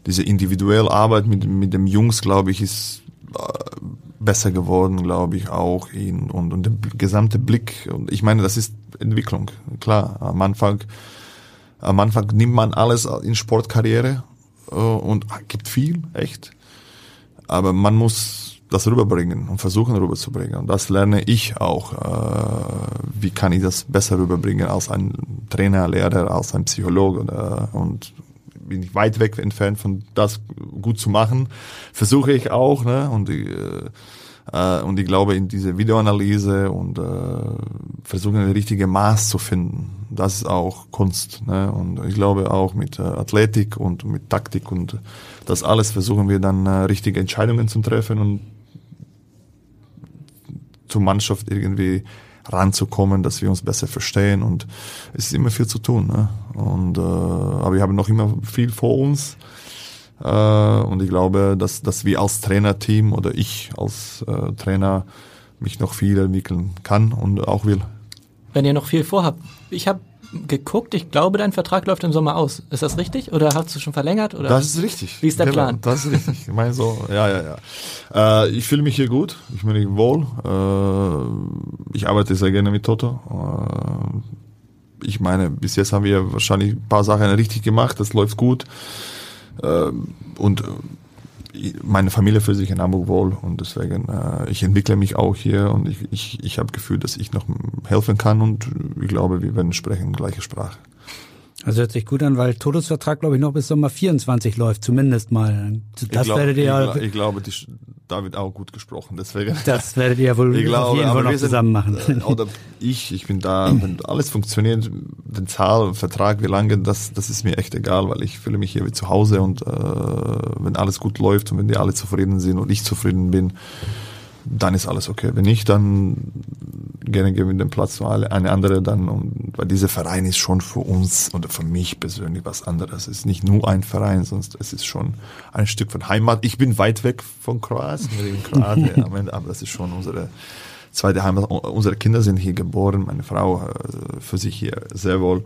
diese individuelle Arbeit mit, mit dem Jungs, glaube ich, ist äh, besser geworden, glaube ich, auch in, und, und der gesamte Blick. Und ich meine, das ist Entwicklung. Klar, am Anfang, am Anfang nimmt man alles in Sportkarriere äh, und gibt viel, echt. Aber man muss das rüberbringen und versuchen rüberzubringen. Und das lerne ich auch. Äh, wie kann ich das besser rüberbringen als ein Trainer, Lehrer, als ein Psychologe und bin ich weit weg entfernt von das gut zu machen. Versuche ich auch, ne? Und ich, äh, und ich glaube in diese Videoanalyse und äh, versuchen ein richtige Maß zu finden. Das ist auch Kunst. Ne? Und ich glaube auch mit äh, Athletik und mit Taktik und das alles versuchen wir dann äh, richtige Entscheidungen zu treffen und zur Mannschaft irgendwie ranzukommen, dass wir uns besser verstehen und es ist immer viel zu tun. Ne? Und äh, aber wir haben noch immer viel vor uns. Äh, und ich glaube, dass, dass wir als Trainerteam oder ich als äh, Trainer mich noch viel entwickeln kann und auch will. Wenn ihr noch viel vorhabt. Ich habe geguckt, ich glaube, dein Vertrag läuft im Sommer aus. Ist das richtig? Oder hast du schon verlängert? Oder? Das ist richtig. Wie ist der genau, Plan? Das ist richtig. Ich meine so, ja, ja, ja. Äh, ich fühle mich hier gut, ich fühle mich wohl. Äh, ich arbeite sehr gerne mit Toto. Äh, ich meine, bis jetzt haben wir wahrscheinlich ein paar Sachen richtig gemacht, das läuft gut. Äh, und meine Familie fühlt sich in Hamburg wohl und deswegen, äh, ich entwickle mich auch hier und ich, ich, ich habe Gefühl, dass ich noch helfen kann und ich glaube, wir werden sprechen gleiche Sprache. Also hört sich gut an, weil Todesvertrag, glaube ich, noch bis Sommer 24 läuft, zumindest mal. Das glaub, werdet ihr ja. Ich, ich glaube, die, da wird auch gut gesprochen, deswegen. Das werdet ihr ja wohl ich glaube, auf jeden Fall noch sind, zusammen machen. Oder ich, ich bin da, wenn alles funktioniert, den Zahl, Vertrag, wie lange, das, das ist mir echt egal, weil ich fühle mich hier wie zu Hause und äh, wenn alles gut läuft und wenn die alle zufrieden sind und ich zufrieden bin, dann ist alles okay. Wenn nicht, dann gerne geben wir den Platz zu alle, eine andere dann. Und, weil dieser Verein ist schon für uns oder für mich persönlich was anderes. Es ist nicht nur ein Verein, sonst es ist schon ein Stück von Heimat. Ich bin weit weg von Kroatien, wir leben Kroatien am Ende, aber das ist schon unsere zweite Heimat. Unsere Kinder sind hier geboren, meine Frau äh, für sich hier sehr wohl.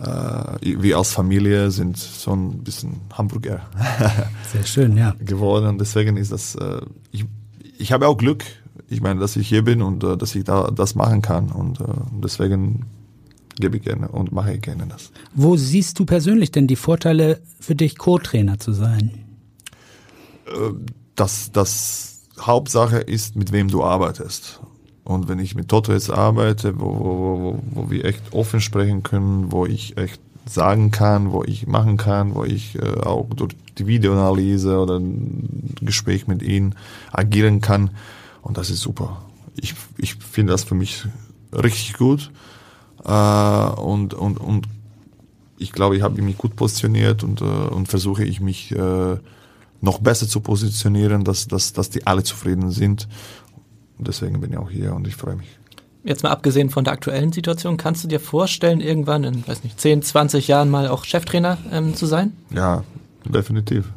Äh, wir als Familie sind so ein bisschen Hamburger. Sehr schön, ja. geworden. Deswegen ist das, äh, ich, ich habe auch Glück, ich meine, dass ich hier bin und äh, dass ich da das machen kann und äh, deswegen gebe ich gerne und mache ich gerne das. Wo siehst du persönlich denn die Vorteile für dich, Co-Trainer zu sein? Äh, das, das Hauptsache ist, mit wem du arbeitest. Und wenn ich mit Toto jetzt arbeite, wo, wo, wo, wo wir echt offen sprechen können, wo ich echt sagen kann, wo ich machen kann, wo ich äh, auch durch die Videoanalyse oder ein Gespräch mit ihnen agieren kann. Und das ist super. Ich, ich finde das für mich richtig gut. Äh, und, und, und ich glaube, ich habe mich gut positioniert und, äh, und versuche ich mich äh, noch besser zu positionieren, dass, dass, dass die alle zufrieden sind. Deswegen bin ich auch hier und ich freue mich. Jetzt mal abgesehen von der aktuellen Situation, kannst du dir vorstellen, irgendwann in, weiß nicht, 10, 20 Jahren mal auch Cheftrainer ähm, zu sein? Ja, definitiv.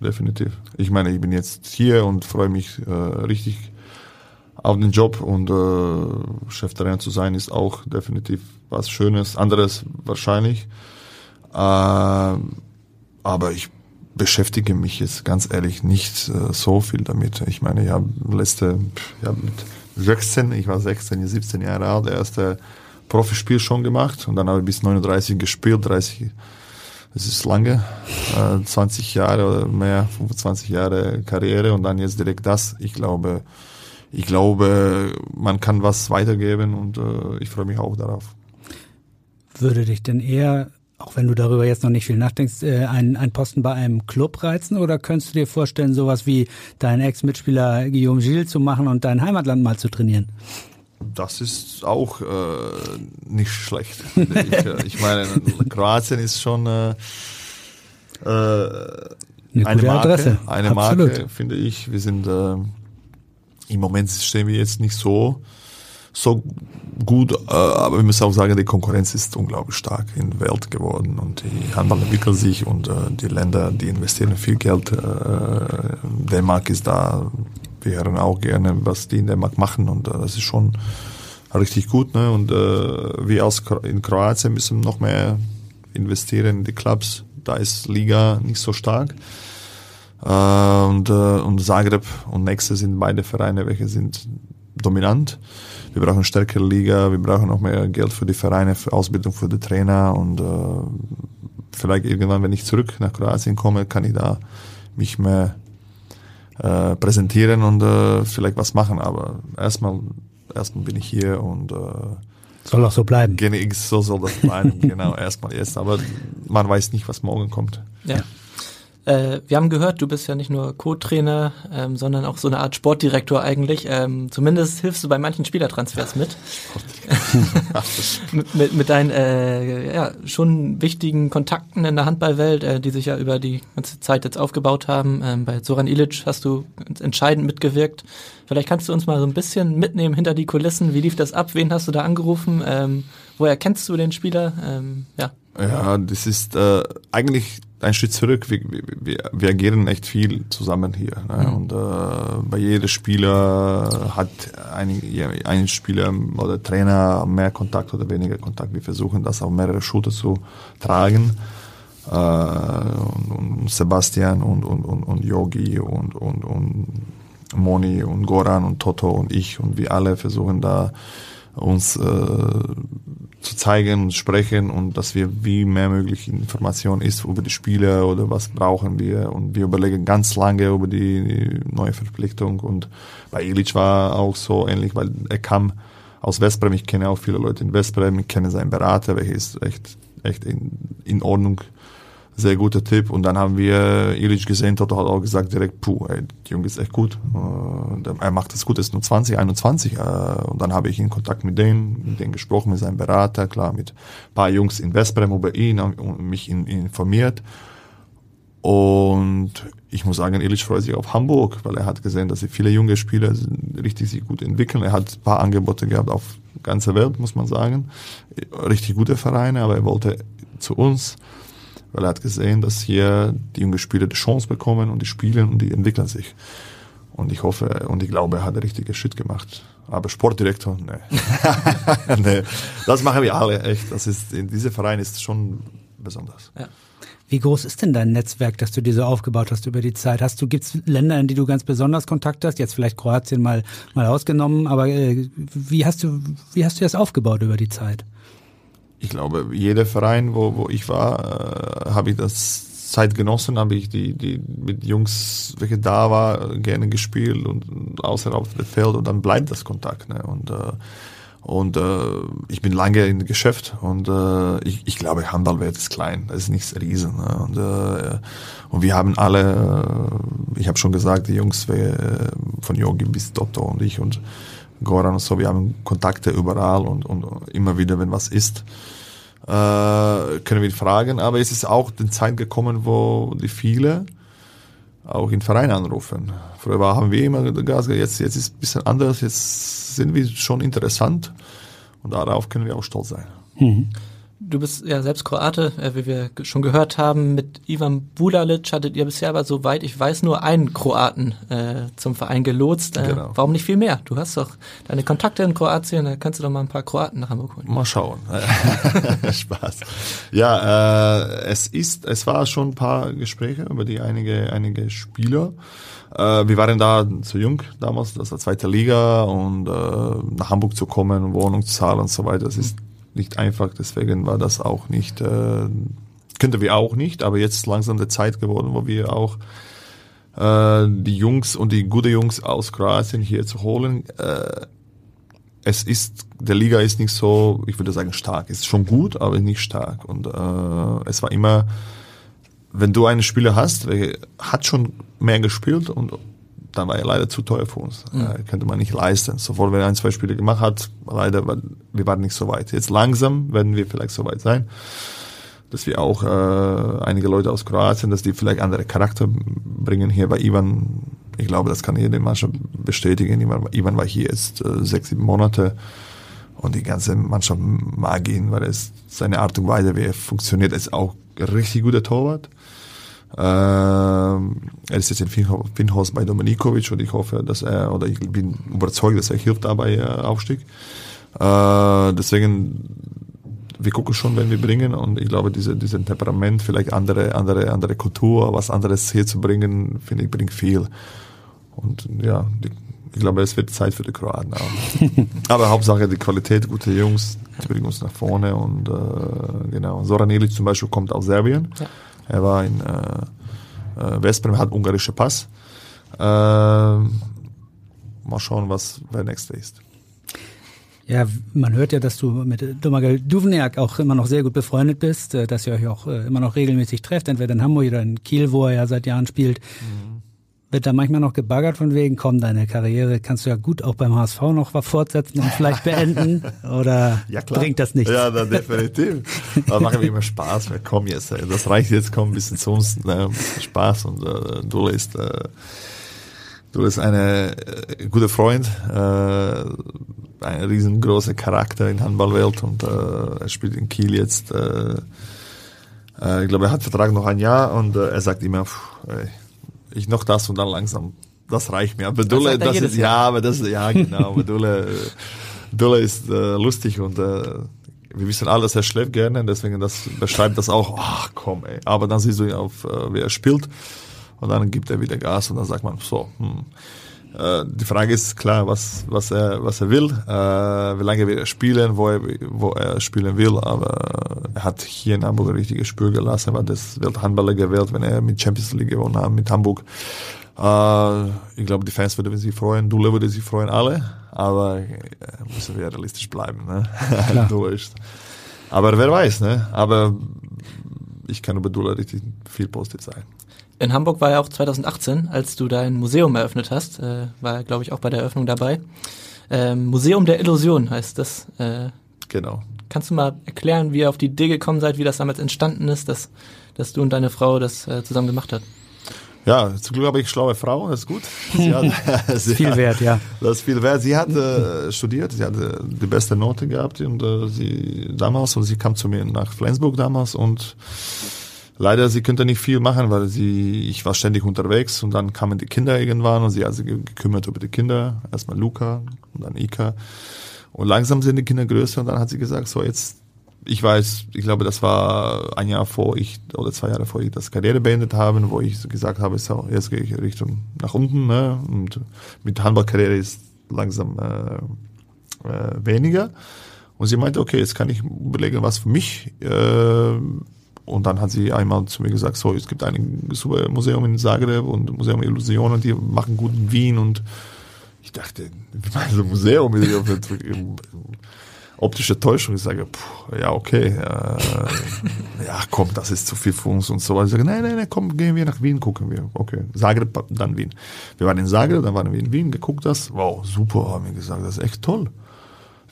Definitiv. Ich meine, ich bin jetzt hier und freue mich äh, richtig auf den Job und äh, Cheftrainer zu sein ist auch definitiv was Schönes, anderes wahrscheinlich. Äh, aber ich beschäftige mich jetzt ganz ehrlich nicht äh, so viel damit. Ich meine, ich habe letzte, ich hab mit 16, ich war 16, 17 Jahre alt, erste Profispiel schon gemacht und dann habe ich bis 39 gespielt, 30, das ist lange, äh, 20 Jahre oder mehr, 25 Jahre Karriere und dann jetzt direkt das. Ich glaube, ich glaube, man kann was weitergeben und äh, ich freue mich auch darauf. Würde dich denn eher, auch wenn du darüber jetzt noch nicht viel nachdenkst, äh, ein, ein Posten bei einem Club reizen oder könntest du dir vorstellen, sowas wie deinen Ex-Mitspieler Guillaume Gilles zu machen und dein Heimatland mal zu trainieren? Das ist auch äh, nicht schlecht. ich, ich meine, Kroatien ist schon äh, äh, eine, eine Marke, Adresse. eine Absolut. Marke, finde ich. Wir sind äh, im Moment stehen wir jetzt nicht so so gut, äh, aber wir müssen auch sagen, die Konkurrenz ist unglaublich stark in der Welt geworden und die Handball entwickelt sich und äh, die Länder, die investieren viel Geld. Äh, Dänemark ist da, wir hören auch gerne, was die in Dänemark machen und das ist schon richtig gut. Ne? Und wir als in Kroatien müssen noch mehr investieren in die Clubs, da ist Liga nicht so stark. Und, und Zagreb und Nexe sind beide Vereine, welche sind dominant. Wir brauchen stärkere Liga, wir brauchen noch mehr Geld für die Vereine, für Ausbildung für die Trainer und äh, vielleicht irgendwann, wenn ich zurück nach Kroatien komme, kann ich da mich mehr äh, präsentieren und äh, vielleicht was machen. Aber erstmal, erstmal bin ich hier und äh, soll auch so bleiben. So soll das bleiben, genau, erstmal jetzt. Aber man weiß nicht, was morgen kommt. Ja. Äh, wir haben gehört, du bist ja nicht nur Co-Trainer, ähm, sondern auch so eine Art Sportdirektor eigentlich. Ähm, zumindest hilfst du bei manchen Spielertransfers mit. mit, mit, mit deinen äh, ja, schon wichtigen Kontakten in der Handballwelt, äh, die sich ja über die ganze Zeit jetzt aufgebaut haben. Ähm, bei Soran Ilic hast du entscheidend mitgewirkt. Vielleicht kannst du uns mal so ein bisschen mitnehmen hinter die Kulissen. Wie lief das ab? Wen hast du da angerufen? Ähm, woher kennst du den Spieler? Ähm, ja. Ja, das ist äh, eigentlich ein Schritt zurück. Wir, wir, wir agieren echt viel zusammen hier. Ne? Mhm. Und äh, bei jedem Spieler hat ein, ein Spieler oder Trainer mehr Kontakt oder weniger Kontakt. Wir versuchen das auf mehrere Schulter zu tragen. Äh, und, und Sebastian und, und, und, und Yogi und, und, und Moni und Goran und Toto und ich und wir alle versuchen da uns äh, zu zeigen und sprechen und dass wir wie mehr möglich Informationen ist über die Spiele oder was brauchen wir. Und wir überlegen ganz lange über die neue Verpflichtung. Und bei Ilic war auch so ähnlich, weil er kam aus Westbrem, ich kenne auch viele Leute in Westbrem, ich kenne seinen Berater, welcher ist echt, echt in, in Ordnung sehr guter Tipp. Und dann haben wir Ilic gesehen, Toto hat auch gesagt direkt, puh, ey, der Junge ist echt gut. Äh, er macht das gut, ist nur 20, 21. Äh, und dann habe ich in Kontakt mit denen, mit denen gesprochen, mit seinem Berater, klar, mit ein paar Jungs in Westbrem über ihn und mich in, informiert. Und ich muss sagen, Ilic freut sich auf Hamburg, weil er hat gesehen, dass sie viele junge Spieler richtig sich gut entwickeln. Er hat ein paar Angebote gehabt auf ganzer Welt, muss man sagen. Richtig gute Vereine, aber er wollte zu uns weil er hat gesehen, dass hier die jungen Spieler die Chance bekommen und die spielen und die entwickeln sich. Und ich hoffe und ich glaube, er hat den richtigen Schritt gemacht. Aber Sportdirektor, nee. nee. Das machen wir alle, echt. Das ist, in diesem Verein ist schon besonders. Ja. Wie groß ist denn dein Netzwerk, das du dir so aufgebaut hast über die Zeit? Hast du, gibt's Länder, in die du ganz besonders Kontakt hast? Jetzt vielleicht Kroatien mal, mal ausgenommen, aber äh, wie hast du, wie hast du das aufgebaut über die Zeit? Ich glaube, jeder Verein, wo, wo ich war, äh, habe ich das Zeit genossen, habe ich die, die mit Jungs, welche da war, gerne gespielt und außerhalb des Feld und dann bleibt das Kontakt. Ne? Und äh, und äh, ich bin lange im Geschäft und äh, ich, ich glaube, Handballwelt ist klein, das ist nichts riesen. Ne? Und, äh, und wir haben alle, äh, ich habe schon gesagt, die Jungs äh, von Yogi bis Dotto und ich und Goran und so, wir haben Kontakte überall und, und immer wieder, wenn was ist, äh, können wir fragen. Aber es ist auch die Zeit gekommen, wo die viele auch in Verein anrufen. Früher haben wir immer Gas, jetzt, jetzt ist es ein bisschen anders, jetzt sind wir schon interessant und darauf können wir auch stolz sein. Mhm. Du bist ja selbst Kroate, äh, wie wir schon gehört haben. Mit Ivan Bulalic hattet ihr bisher aber, soweit ich weiß, nur einen Kroaten äh, zum Verein gelotst. Äh, genau. Warum nicht viel mehr? Du hast doch deine Kontakte in Kroatien, da kannst du doch mal ein paar Kroaten nach Hamburg holen. Mal schauen. Spaß. Ja, äh, es ist, es war schon ein paar Gespräche über die einige, einige Spieler. Äh, wir waren da zu jung damals, das war zweite Liga und äh, nach Hamburg zu kommen, Wohnung zu zahlen und so weiter. Das ist nicht einfach, deswegen war das auch nicht, äh, könnte wir auch nicht, aber jetzt langsam der Zeit geworden, wo wir auch äh, die Jungs und die gute Jungs aus Kroatien hier zu holen. Äh, es ist, der Liga ist nicht so, ich würde sagen stark, ist schon gut, aber nicht stark. Und äh, es war immer, wenn du einen Spieler hast, der hat schon mehr gespielt und dann war er leider zu teuer für uns. Mhm. Äh, könnte man nicht leisten. Sofort, wenn er ein, zwei Spiele gemacht hat, leider, wir waren nicht so weit. Jetzt langsam werden wir vielleicht so weit sein, dass wir auch äh, einige Leute aus Kroatien, dass die vielleicht andere Charakter bringen hier bei Ivan. Ich glaube, das kann jede Mannschaft bestätigen. Ivan, Ivan war hier jetzt äh, sechs, sieben Monate und die ganze Mannschaft mag ihn, weil es seine Art und Weise, wie er funktioniert, ist auch richtig guter Torwart. Ähm, er ist jetzt in Finhaus bei Dominikovic und ich hoffe, dass er, oder ich bin überzeugt, dass er hilft dabei äh, Aufstieg. Äh, deswegen wir gucken schon, wenn wir bringen und ich glaube, diese, diesen Temperament, vielleicht andere, andere, andere Kultur, was anderes hier zu bringen, finde ich, bringt viel. Und ja, die, ich glaube, es wird Zeit für die Kroaten auch. Aber Hauptsache die Qualität, gute Jungs, die bringen uns nach vorne und äh, genau. Soran Ilic zum Beispiel kommt aus Serbien. Ja. Er war in äh, äh, Westbrem, hat ungarische Pass. Äh, mal schauen, was der nächste ist. Ja, man hört ja, dass du mit Domagoj Duvniak auch immer noch sehr gut befreundet bist, äh, dass ihr euch auch äh, immer noch regelmäßig trefft, entweder in Hamburg oder in Kiel, wo er ja seit Jahren spielt. Mhm. Wird da manchmal noch gebaggert von wegen, komm, deine Karriere kannst du ja gut auch beim HSV noch was fortsetzen und vielleicht beenden? Oder ja, klar. bringt das nichts? Ja, dann definitiv. Aber machen wir immer Spaß, weil komm jetzt, das reicht jetzt, komm ein bisschen zu uns, ne, ein bisschen Spaß und äh, du ist äh, Du bist eine äh, gute Freund, äh, ein riesengroßer Charakter in Handballwelt und äh, er spielt in Kiel jetzt. Äh, äh, ich glaube, er hat Vertrag noch ein Jahr und äh, er sagt immer, pff, ey, ich noch das und dann langsam, das reicht mir. Aber Dulle, das, das ist ja, aber das ja genau. aber Dulle, Dulle ist äh, lustig und äh, wir wissen alle, dass er schläft gerne, deswegen das beschreibt das auch. Ach komm, ey. Aber dann siehst du auf, äh, wie er spielt und dann gibt er wieder Gas und dann sagt man so. Hm. Äh, die Frage ist klar, was was er was er will, äh, wie lange will er spielen, wo er wo er spielen will, aber er hat hier in Hamburg ein richtiges Spür gelassen, war das Welthandballer gewählt, wenn er mit Champions League gewonnen hat mit Hamburg. Äh, ich glaube, die Fans würden sich freuen, Dule würde sich freuen, alle, aber äh, müssen wir realistisch bleiben. Ne? Klar. aber wer weiß, ne? Aber ich kann über Dule richtig viel positiv sein. In Hamburg war er auch 2018, als du dein Museum eröffnet hast, äh, war er, glaube ich, auch bei der Eröffnung dabei. Ähm, Museum der Illusion heißt das. Äh, genau. Kannst du mal erklären, wie ihr auf die Idee gekommen seid, wie das damals entstanden ist, dass, dass du und deine Frau das äh, zusammen gemacht habt? Ja, zum Glück habe ich schlaue Frau, das ist gut. Sie hat, das ist viel wert, ja. Das ist viel wert. Sie hat äh, studiert, sie hatte die beste Note gehabt und äh, sie damals und sie kam zu mir nach Flensburg damals und Leider, sie könnte nicht viel machen, weil sie, ich war ständig unterwegs und dann kamen die Kinder irgendwann und sie hat sich gekümmert über die Kinder. Erstmal Luca und dann Ika. Und langsam sind die Kinder größer und dann hat sie gesagt, so jetzt, ich weiß, ich glaube, das war ein Jahr vor ich, oder zwei Jahre vor ich das Karriere beendet habe, wo ich gesagt habe, so, jetzt gehe ich Richtung nach unten, ne? Und mit Handballkarriere ist langsam äh, äh, weniger. Und sie meinte, okay, jetzt kann ich überlegen, was für mich äh, und dann hat sie einmal zu mir gesagt, so, es gibt ein super Museum in Zagreb und Museum Illusionen, die machen gut in Wien und ich dachte, wie du Museum? optische Täuschung. Ich sage, puh, ja, okay, äh, ja, komm, das ist zu viel für uns und so. Ich sage, nein, nein, nein, komm, gehen wir nach Wien, gucken wir. Okay, Zagreb, dann Wien. Wir waren in Zagreb, dann waren wir in Wien, geguckt das. Wow, super, haben wir gesagt, das ist echt toll.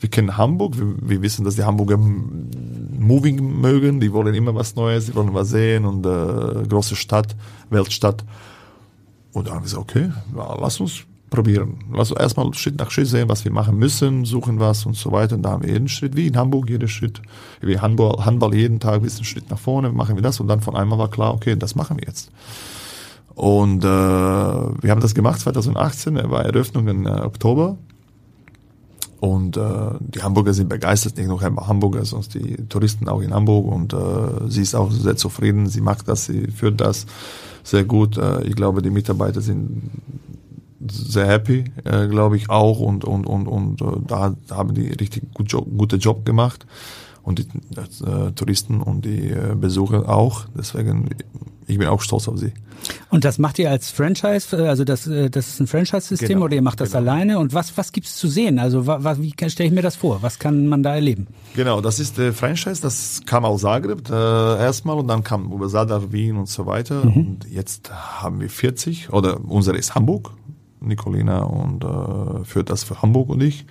Wir kennen Hamburg, wir, wir, wissen, dass die Hamburger Moving mögen, die wollen immer was Neues, die wollen was sehen und äh, große Stadt, Weltstadt. Und dann haben wir gesagt, okay, ja, lass uns probieren. Lass uns erstmal Schritt nach Schritt sehen, was wir machen müssen, suchen was und so weiter. Und da haben wir jeden Schritt, wie in Hamburg, jeden Schritt, wie Handball, Handball jeden Tag, bisschen Schritt nach vorne, machen wir das. Und dann von einmal war klar, okay, das machen wir jetzt. Und äh, wir haben das gemacht 2018, war Eröffnung im äh, Oktober und äh, die Hamburger sind begeistert, nicht nur Hamburger, sondern die Touristen auch in Hamburg. Und äh, sie ist auch sehr zufrieden, sie macht das, sie führt das sehr gut. Äh, ich glaube, die Mitarbeiter sind sehr happy, äh, glaube ich auch. Und, und, und, und äh, da haben die richtig gut Job, gute Job gemacht. Und die äh, Touristen und die äh, Besucher auch. Deswegen, ich bin auch stolz auf sie. Und das macht ihr als Franchise, äh, also das, äh, das ist ein Franchise-System genau, oder ihr macht das genau. alleine? Und was, was gibt's zu sehen? Also was, wie stelle ich mir das vor? Was kann man da erleben? Genau, das ist der Franchise, das kam aus Zagreb äh, erstmal und dann kam über Sadar, Wien und so weiter. Mhm. Und jetzt haben wir 40, oder unsere ist Hamburg, Nicolina und äh, führt das für Hamburg und ich.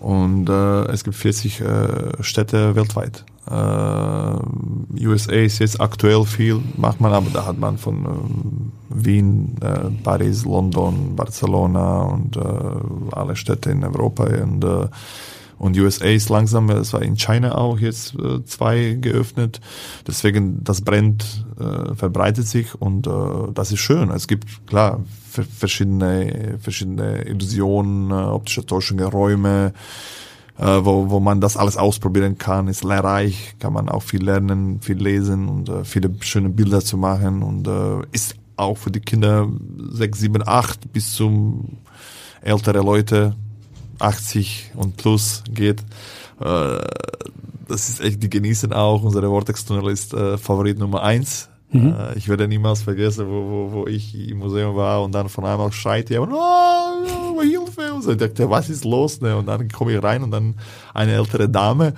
Und äh, es gibt 40 äh, Städte weltweit. Äh, USA ist jetzt aktuell viel, macht man, aber da hat man von äh, Wien, äh, Paris, London, Barcelona und äh, alle Städte in Europa und äh, und USA ist langsam, es war in China auch jetzt äh, zwei geöffnet. Deswegen, das brennt, äh, verbreitet sich und äh, das ist schön. Es gibt, klar, verschiedene, verschiedene Illusionen, äh, optische Täuschungen, Räume, äh, wo, wo man das alles ausprobieren kann, ist lehrreich, kann man auch viel lernen, viel lesen und äh, viele schöne Bilder zu machen und ist auch für die Kinder sechs, sieben, acht bis zum ältere Leute 80 und plus geht. Äh, das ist echt, die genießen auch. Unsere Vortex-Tunnel ist äh, Favorit Nummer eins. Mhm. Äh, ich werde niemals vergessen, wo, wo, wo ich im Museum war und dann von einmal schreit jemand, oh, Hilfe! Und so. ich dachte, was ist los? Ne? Und dann komme ich rein und dann eine ältere Dame,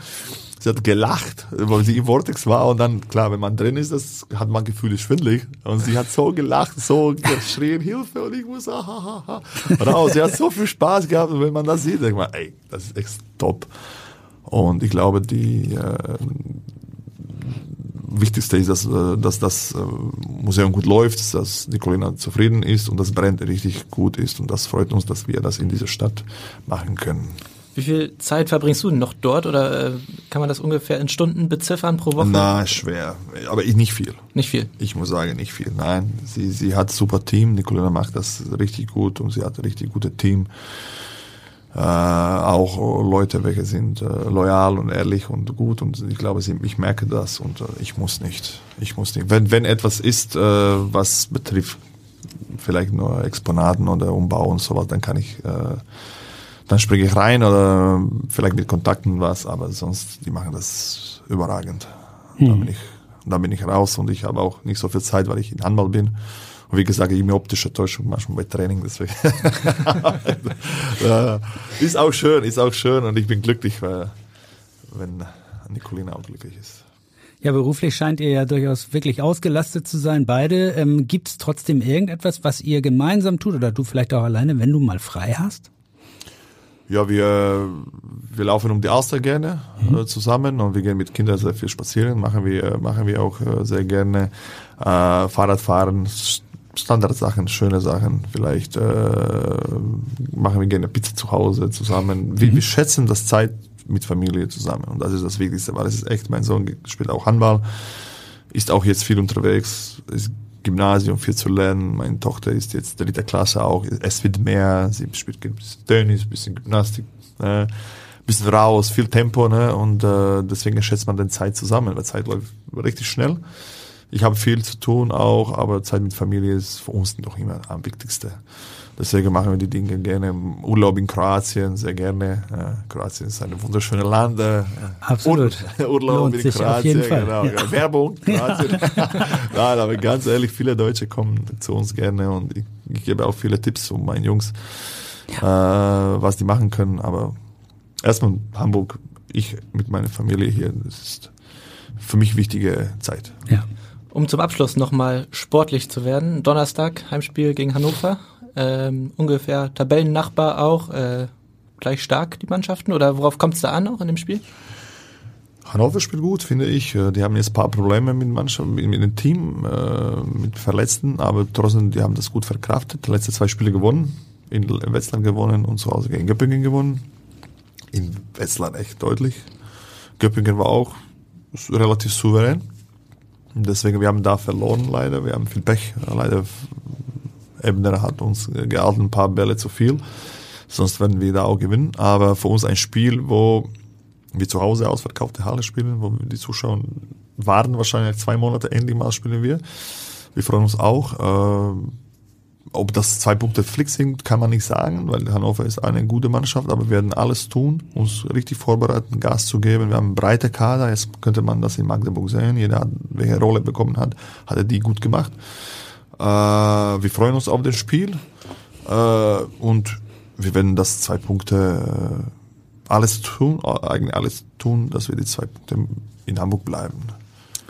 sie hat gelacht, weil sie im Vortex war und dann, klar, wenn man drin ist, das hat man gefühlt schwindelig und sie hat so gelacht, so geschrien, Hilfe und ich muss, ah, ha, ha. raus. Sie hat so viel Spaß gehabt und wenn man das sieht, denkt man, ey, das ist echt top. Und ich glaube, die äh, Wichtigste ist, dass, äh, dass das äh, Museum gut läuft, dass Nicolina zufrieden ist und das Brand richtig gut ist. Und das freut uns, dass wir das in dieser Stadt machen können. Wie viel Zeit verbringst du denn noch dort oder äh, kann man das ungefähr in Stunden beziffern pro Woche? Na, schwer. Aber ich nicht viel. Nicht viel? Ich muss sagen, nicht viel. Nein, sie, sie hat super Team. Nicolina macht das richtig gut und sie hat ein richtig gutes Team äh, auch Leute, welche sind äh, loyal und ehrlich und gut und ich glaube, ich merke das und äh, ich muss nicht. Ich muss nicht. Wenn, wenn etwas ist, äh, was betrifft vielleicht nur Exponaten oder Umbau und sowas, dann kann ich, äh, dann springe ich rein oder vielleicht mit Kontakten was, aber sonst, die machen das überragend. Hm. Da bin ich, da bin ich raus und ich habe auch nicht so viel Zeit, weil ich in Handball bin. Und wie gesagt, ich mir optische Täuschung manchmal bei Training, deswegen. ist auch schön, ist auch schön und ich bin glücklich, weil, wenn Nicolina auch glücklich ist. Ja, beruflich scheint ihr ja durchaus wirklich ausgelastet zu sein, beide. Ähm, Gibt es trotzdem irgendetwas, was ihr gemeinsam tut oder du vielleicht auch alleine, wenn du mal frei hast? Ja, wir, wir laufen um die Alster gerne mhm. äh, zusammen und wir gehen mit Kindern sehr viel spazieren, machen wir, machen wir auch äh, sehr gerne. Äh, Fahrradfahren, Standardsachen, schöne Sachen. Vielleicht äh, machen wir gerne Pizza zu Hause zusammen. Wir, mhm. wir schätzen das Zeit mit Familie zusammen und das ist das Wichtigste, weil es ist echt, mein Sohn spielt auch Handball, ist auch jetzt viel unterwegs, ist Gymnasium viel zu lernen. Meine Tochter ist jetzt dritte Klasse auch. Es wird mehr. Sie spielt ein bisschen Tennis, ein bisschen Gymnastik, ne? ein bisschen raus, viel Tempo. Ne? Und äh, deswegen schätzt man den Zeit zusammen, weil Zeit läuft richtig schnell. Ich habe viel zu tun auch, aber Zeit mit Familie ist für uns doch immer am wichtigsten. Deswegen machen wir die Dinge gerne. Urlaub in Kroatien, sehr gerne. Ja, Kroatien ist ein wunderschönes Land. Absolut. Ur Urlaub Lohnt in Kroatien, genau. Ja. Werbung, Kroatien. Nein, aber ganz ehrlich, viele Deutsche kommen zu uns gerne und ich, ich gebe auch viele Tipps um meinen Jungs, äh, was die machen können. Aber erstmal Hamburg, ich mit meiner Familie hier, das ist für mich wichtige Zeit. Ja. Um zum Abschluss nochmal sportlich zu werden. Donnerstag, Heimspiel gegen Hannover. Ähm, ungefähr Tabellennachbar auch. Äh, gleich stark, die Mannschaften? Oder worauf kommt es da an auch in dem Spiel? Hannover spielt gut, finde ich. Äh, die haben jetzt ein paar Probleme mit Mannschaft, mit, dem Team, äh, mit Verletzten, aber trotzdem, die haben das gut verkraftet. Die letzten zwei Spiele gewonnen, in Wetzlar gewonnen und zu Hause gegen Göppingen gewonnen. In Wetzlar echt deutlich. Göppingen war auch relativ souverän. Deswegen, wir haben da verloren leider. Wir haben viel Pech. Leider Ebner hat uns gehalten, ein paar Bälle zu viel. Sonst werden wir da auch gewinnen. Aber für uns ein Spiel, wo wir zu Hause ausverkaufte Halle spielen, wo die Zuschauer warten wahrscheinlich zwei Monate, endlich mal spielen wir. Wir freuen uns auch. Äh, ob das zwei Punkte Flick sind, kann man nicht sagen, weil Hannover ist eine gute Mannschaft, aber wir werden alles tun, uns richtig vorbereiten, Gas zu geben. Wir haben einen breiten Kader, jetzt könnte man das in Magdeburg sehen. Jeder, welche Rolle bekommen hat, hat er die gut gemacht. Äh, wir freuen uns auf das Spiel äh, und wir werden das zwei Punkte äh, alles tun, eigentlich alles tun, dass wir die zwei Punkte in Hamburg bleiben.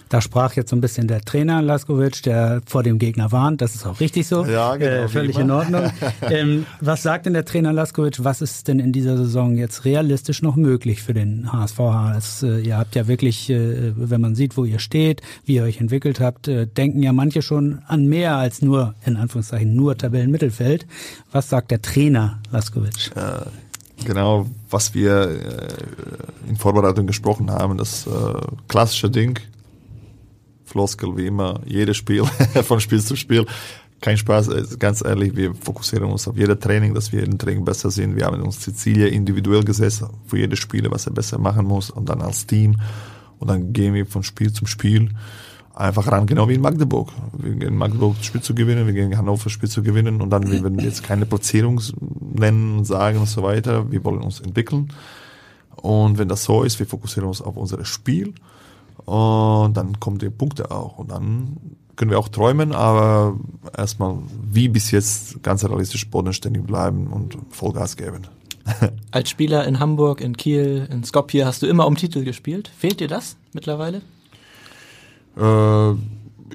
Da sprach jetzt so ein bisschen der Trainer Laskovic, der vor dem Gegner warnt. Das ist auch richtig so. Ja, genau, äh, völlig in Ordnung. ähm, was sagt denn der Trainer Laskovic? Was ist denn in dieser Saison jetzt realistisch noch möglich für den HSVH? Es, äh, ihr habt ja wirklich, äh, wenn man sieht, wo ihr steht, wie ihr euch entwickelt habt, äh, denken ja manche schon an mehr als nur, in Anführungszeichen, nur Tabellenmittelfeld. Was sagt der Trainer Laskovic? genau, was wir äh, in Vorbereitung gesprochen haben, das äh, klassische Ding, Floskel wie immer, jedes Spiel, von Spiel zu Spiel. kein Spaß, äh, ganz ehrlich, wir fokussieren uns auf jeder Training, dass wir im Training besser sind. Wir haben uns die Ziele individuell gesetzt, für jede Spieler, was er besser machen muss und dann als Team. Und dann gehen wir von Spiel zum Spiel einfach ran, genau wie in Magdeburg. Wir gehen in Magdeburg das Spiel zu gewinnen, wir gehen in Hannover das Spiel zu gewinnen und dann, wir werden jetzt keine Platzierung nennen und sagen und so weiter. Wir wollen uns entwickeln. Und wenn das so ist, wir fokussieren uns auf unser Spiel und dann kommen die Punkte auch. Und dann können wir auch träumen, aber erstmal wie bis jetzt ganz realistisch bodenständig bleiben und Vollgas geben. Als Spieler in Hamburg, in Kiel, in Skopje hast du immer um Titel gespielt. Fehlt dir das mittlerweile? Äh,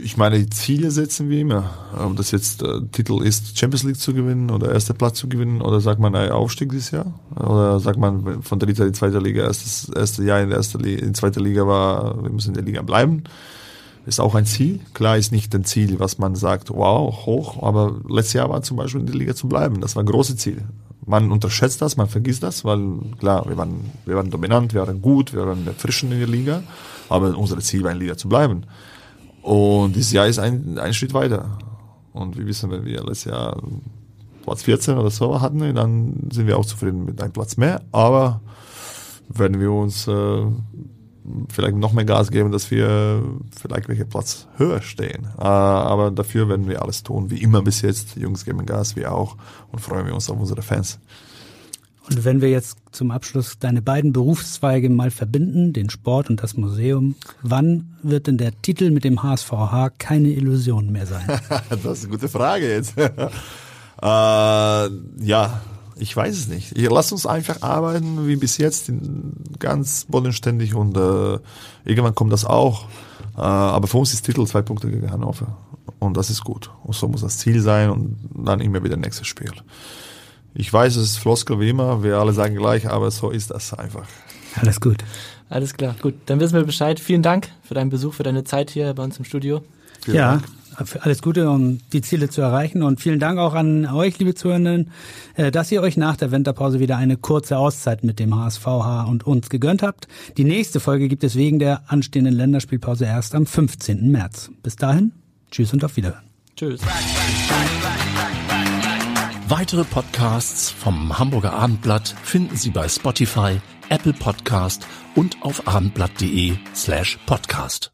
ich meine, die Ziele setzen wir immer. Ob das jetzt äh, Titel ist, Champions League zu gewinnen oder erster Platz zu gewinnen oder sagt man ein Aufstieg dieses Jahr oder sagt man von dritter in die zweite Liga erstes erste Jahr in der erste Liga, in zweiter Liga war, wir müssen in der Liga bleiben. Ist auch ein Ziel. Klar ist nicht ein Ziel, was man sagt, wow, hoch, aber letztes Jahr war zum Beispiel in der Liga zu bleiben. Das war ein großes Ziel. Man unterschätzt das, man vergisst das, weil klar, wir waren, wir waren dominant, wir waren gut, wir waren frischen in der Liga, aber unser Ziel war in der Liga zu bleiben. Und dieses Jahr ist ein, ein Schritt weiter. Und wir wissen, wenn wir letztes Jahr Platz 14 oder so hatten, dann sind wir auch zufrieden mit einem Platz mehr. Aber werden wir uns äh, vielleicht noch mehr Gas geben, dass wir vielleicht welchen Platz höher stehen. Äh, aber dafür werden wir alles tun, wie immer bis jetzt. Die Jungs geben Gas, wir auch und freuen wir uns auf unsere Fans. Und wenn wir jetzt zum Abschluss deine beiden Berufszweige mal verbinden, den Sport und das Museum, wann wird denn der Titel mit dem HSVH keine Illusion mehr sein? das ist eine gute Frage jetzt. äh, ja, ich weiß es nicht. Lass uns einfach arbeiten wie bis jetzt, ganz bodenständig und äh, irgendwann kommt das auch. Äh, aber für uns ist Titel zwei Punkte gegen Hannover. Und das ist gut. Und so muss das Ziel sein und dann immer wieder nächstes Spiel. Ich weiß, es ist Floskel wie immer, wir alle sagen gleich, aber so ist das einfach. Alles gut. Alles klar, gut. Dann wissen wir Bescheid. Vielen Dank für deinen Besuch, für deine Zeit hier bei uns im Studio. Vielen ja, Dank. alles Gute, um die Ziele zu erreichen. Und vielen Dank auch an euch, liebe Zuhörenden, äh, dass ihr euch nach der Winterpause wieder eine kurze Auszeit mit dem HSVH und uns gegönnt habt. Die nächste Folge gibt es wegen der anstehenden Länderspielpause erst am 15. März. Bis dahin, tschüss und auf Wiederhören. Tschüss. Weitere Podcasts vom Hamburger Abendblatt finden Sie bei Spotify, Apple Podcast und auf abendblatt.de slash podcast.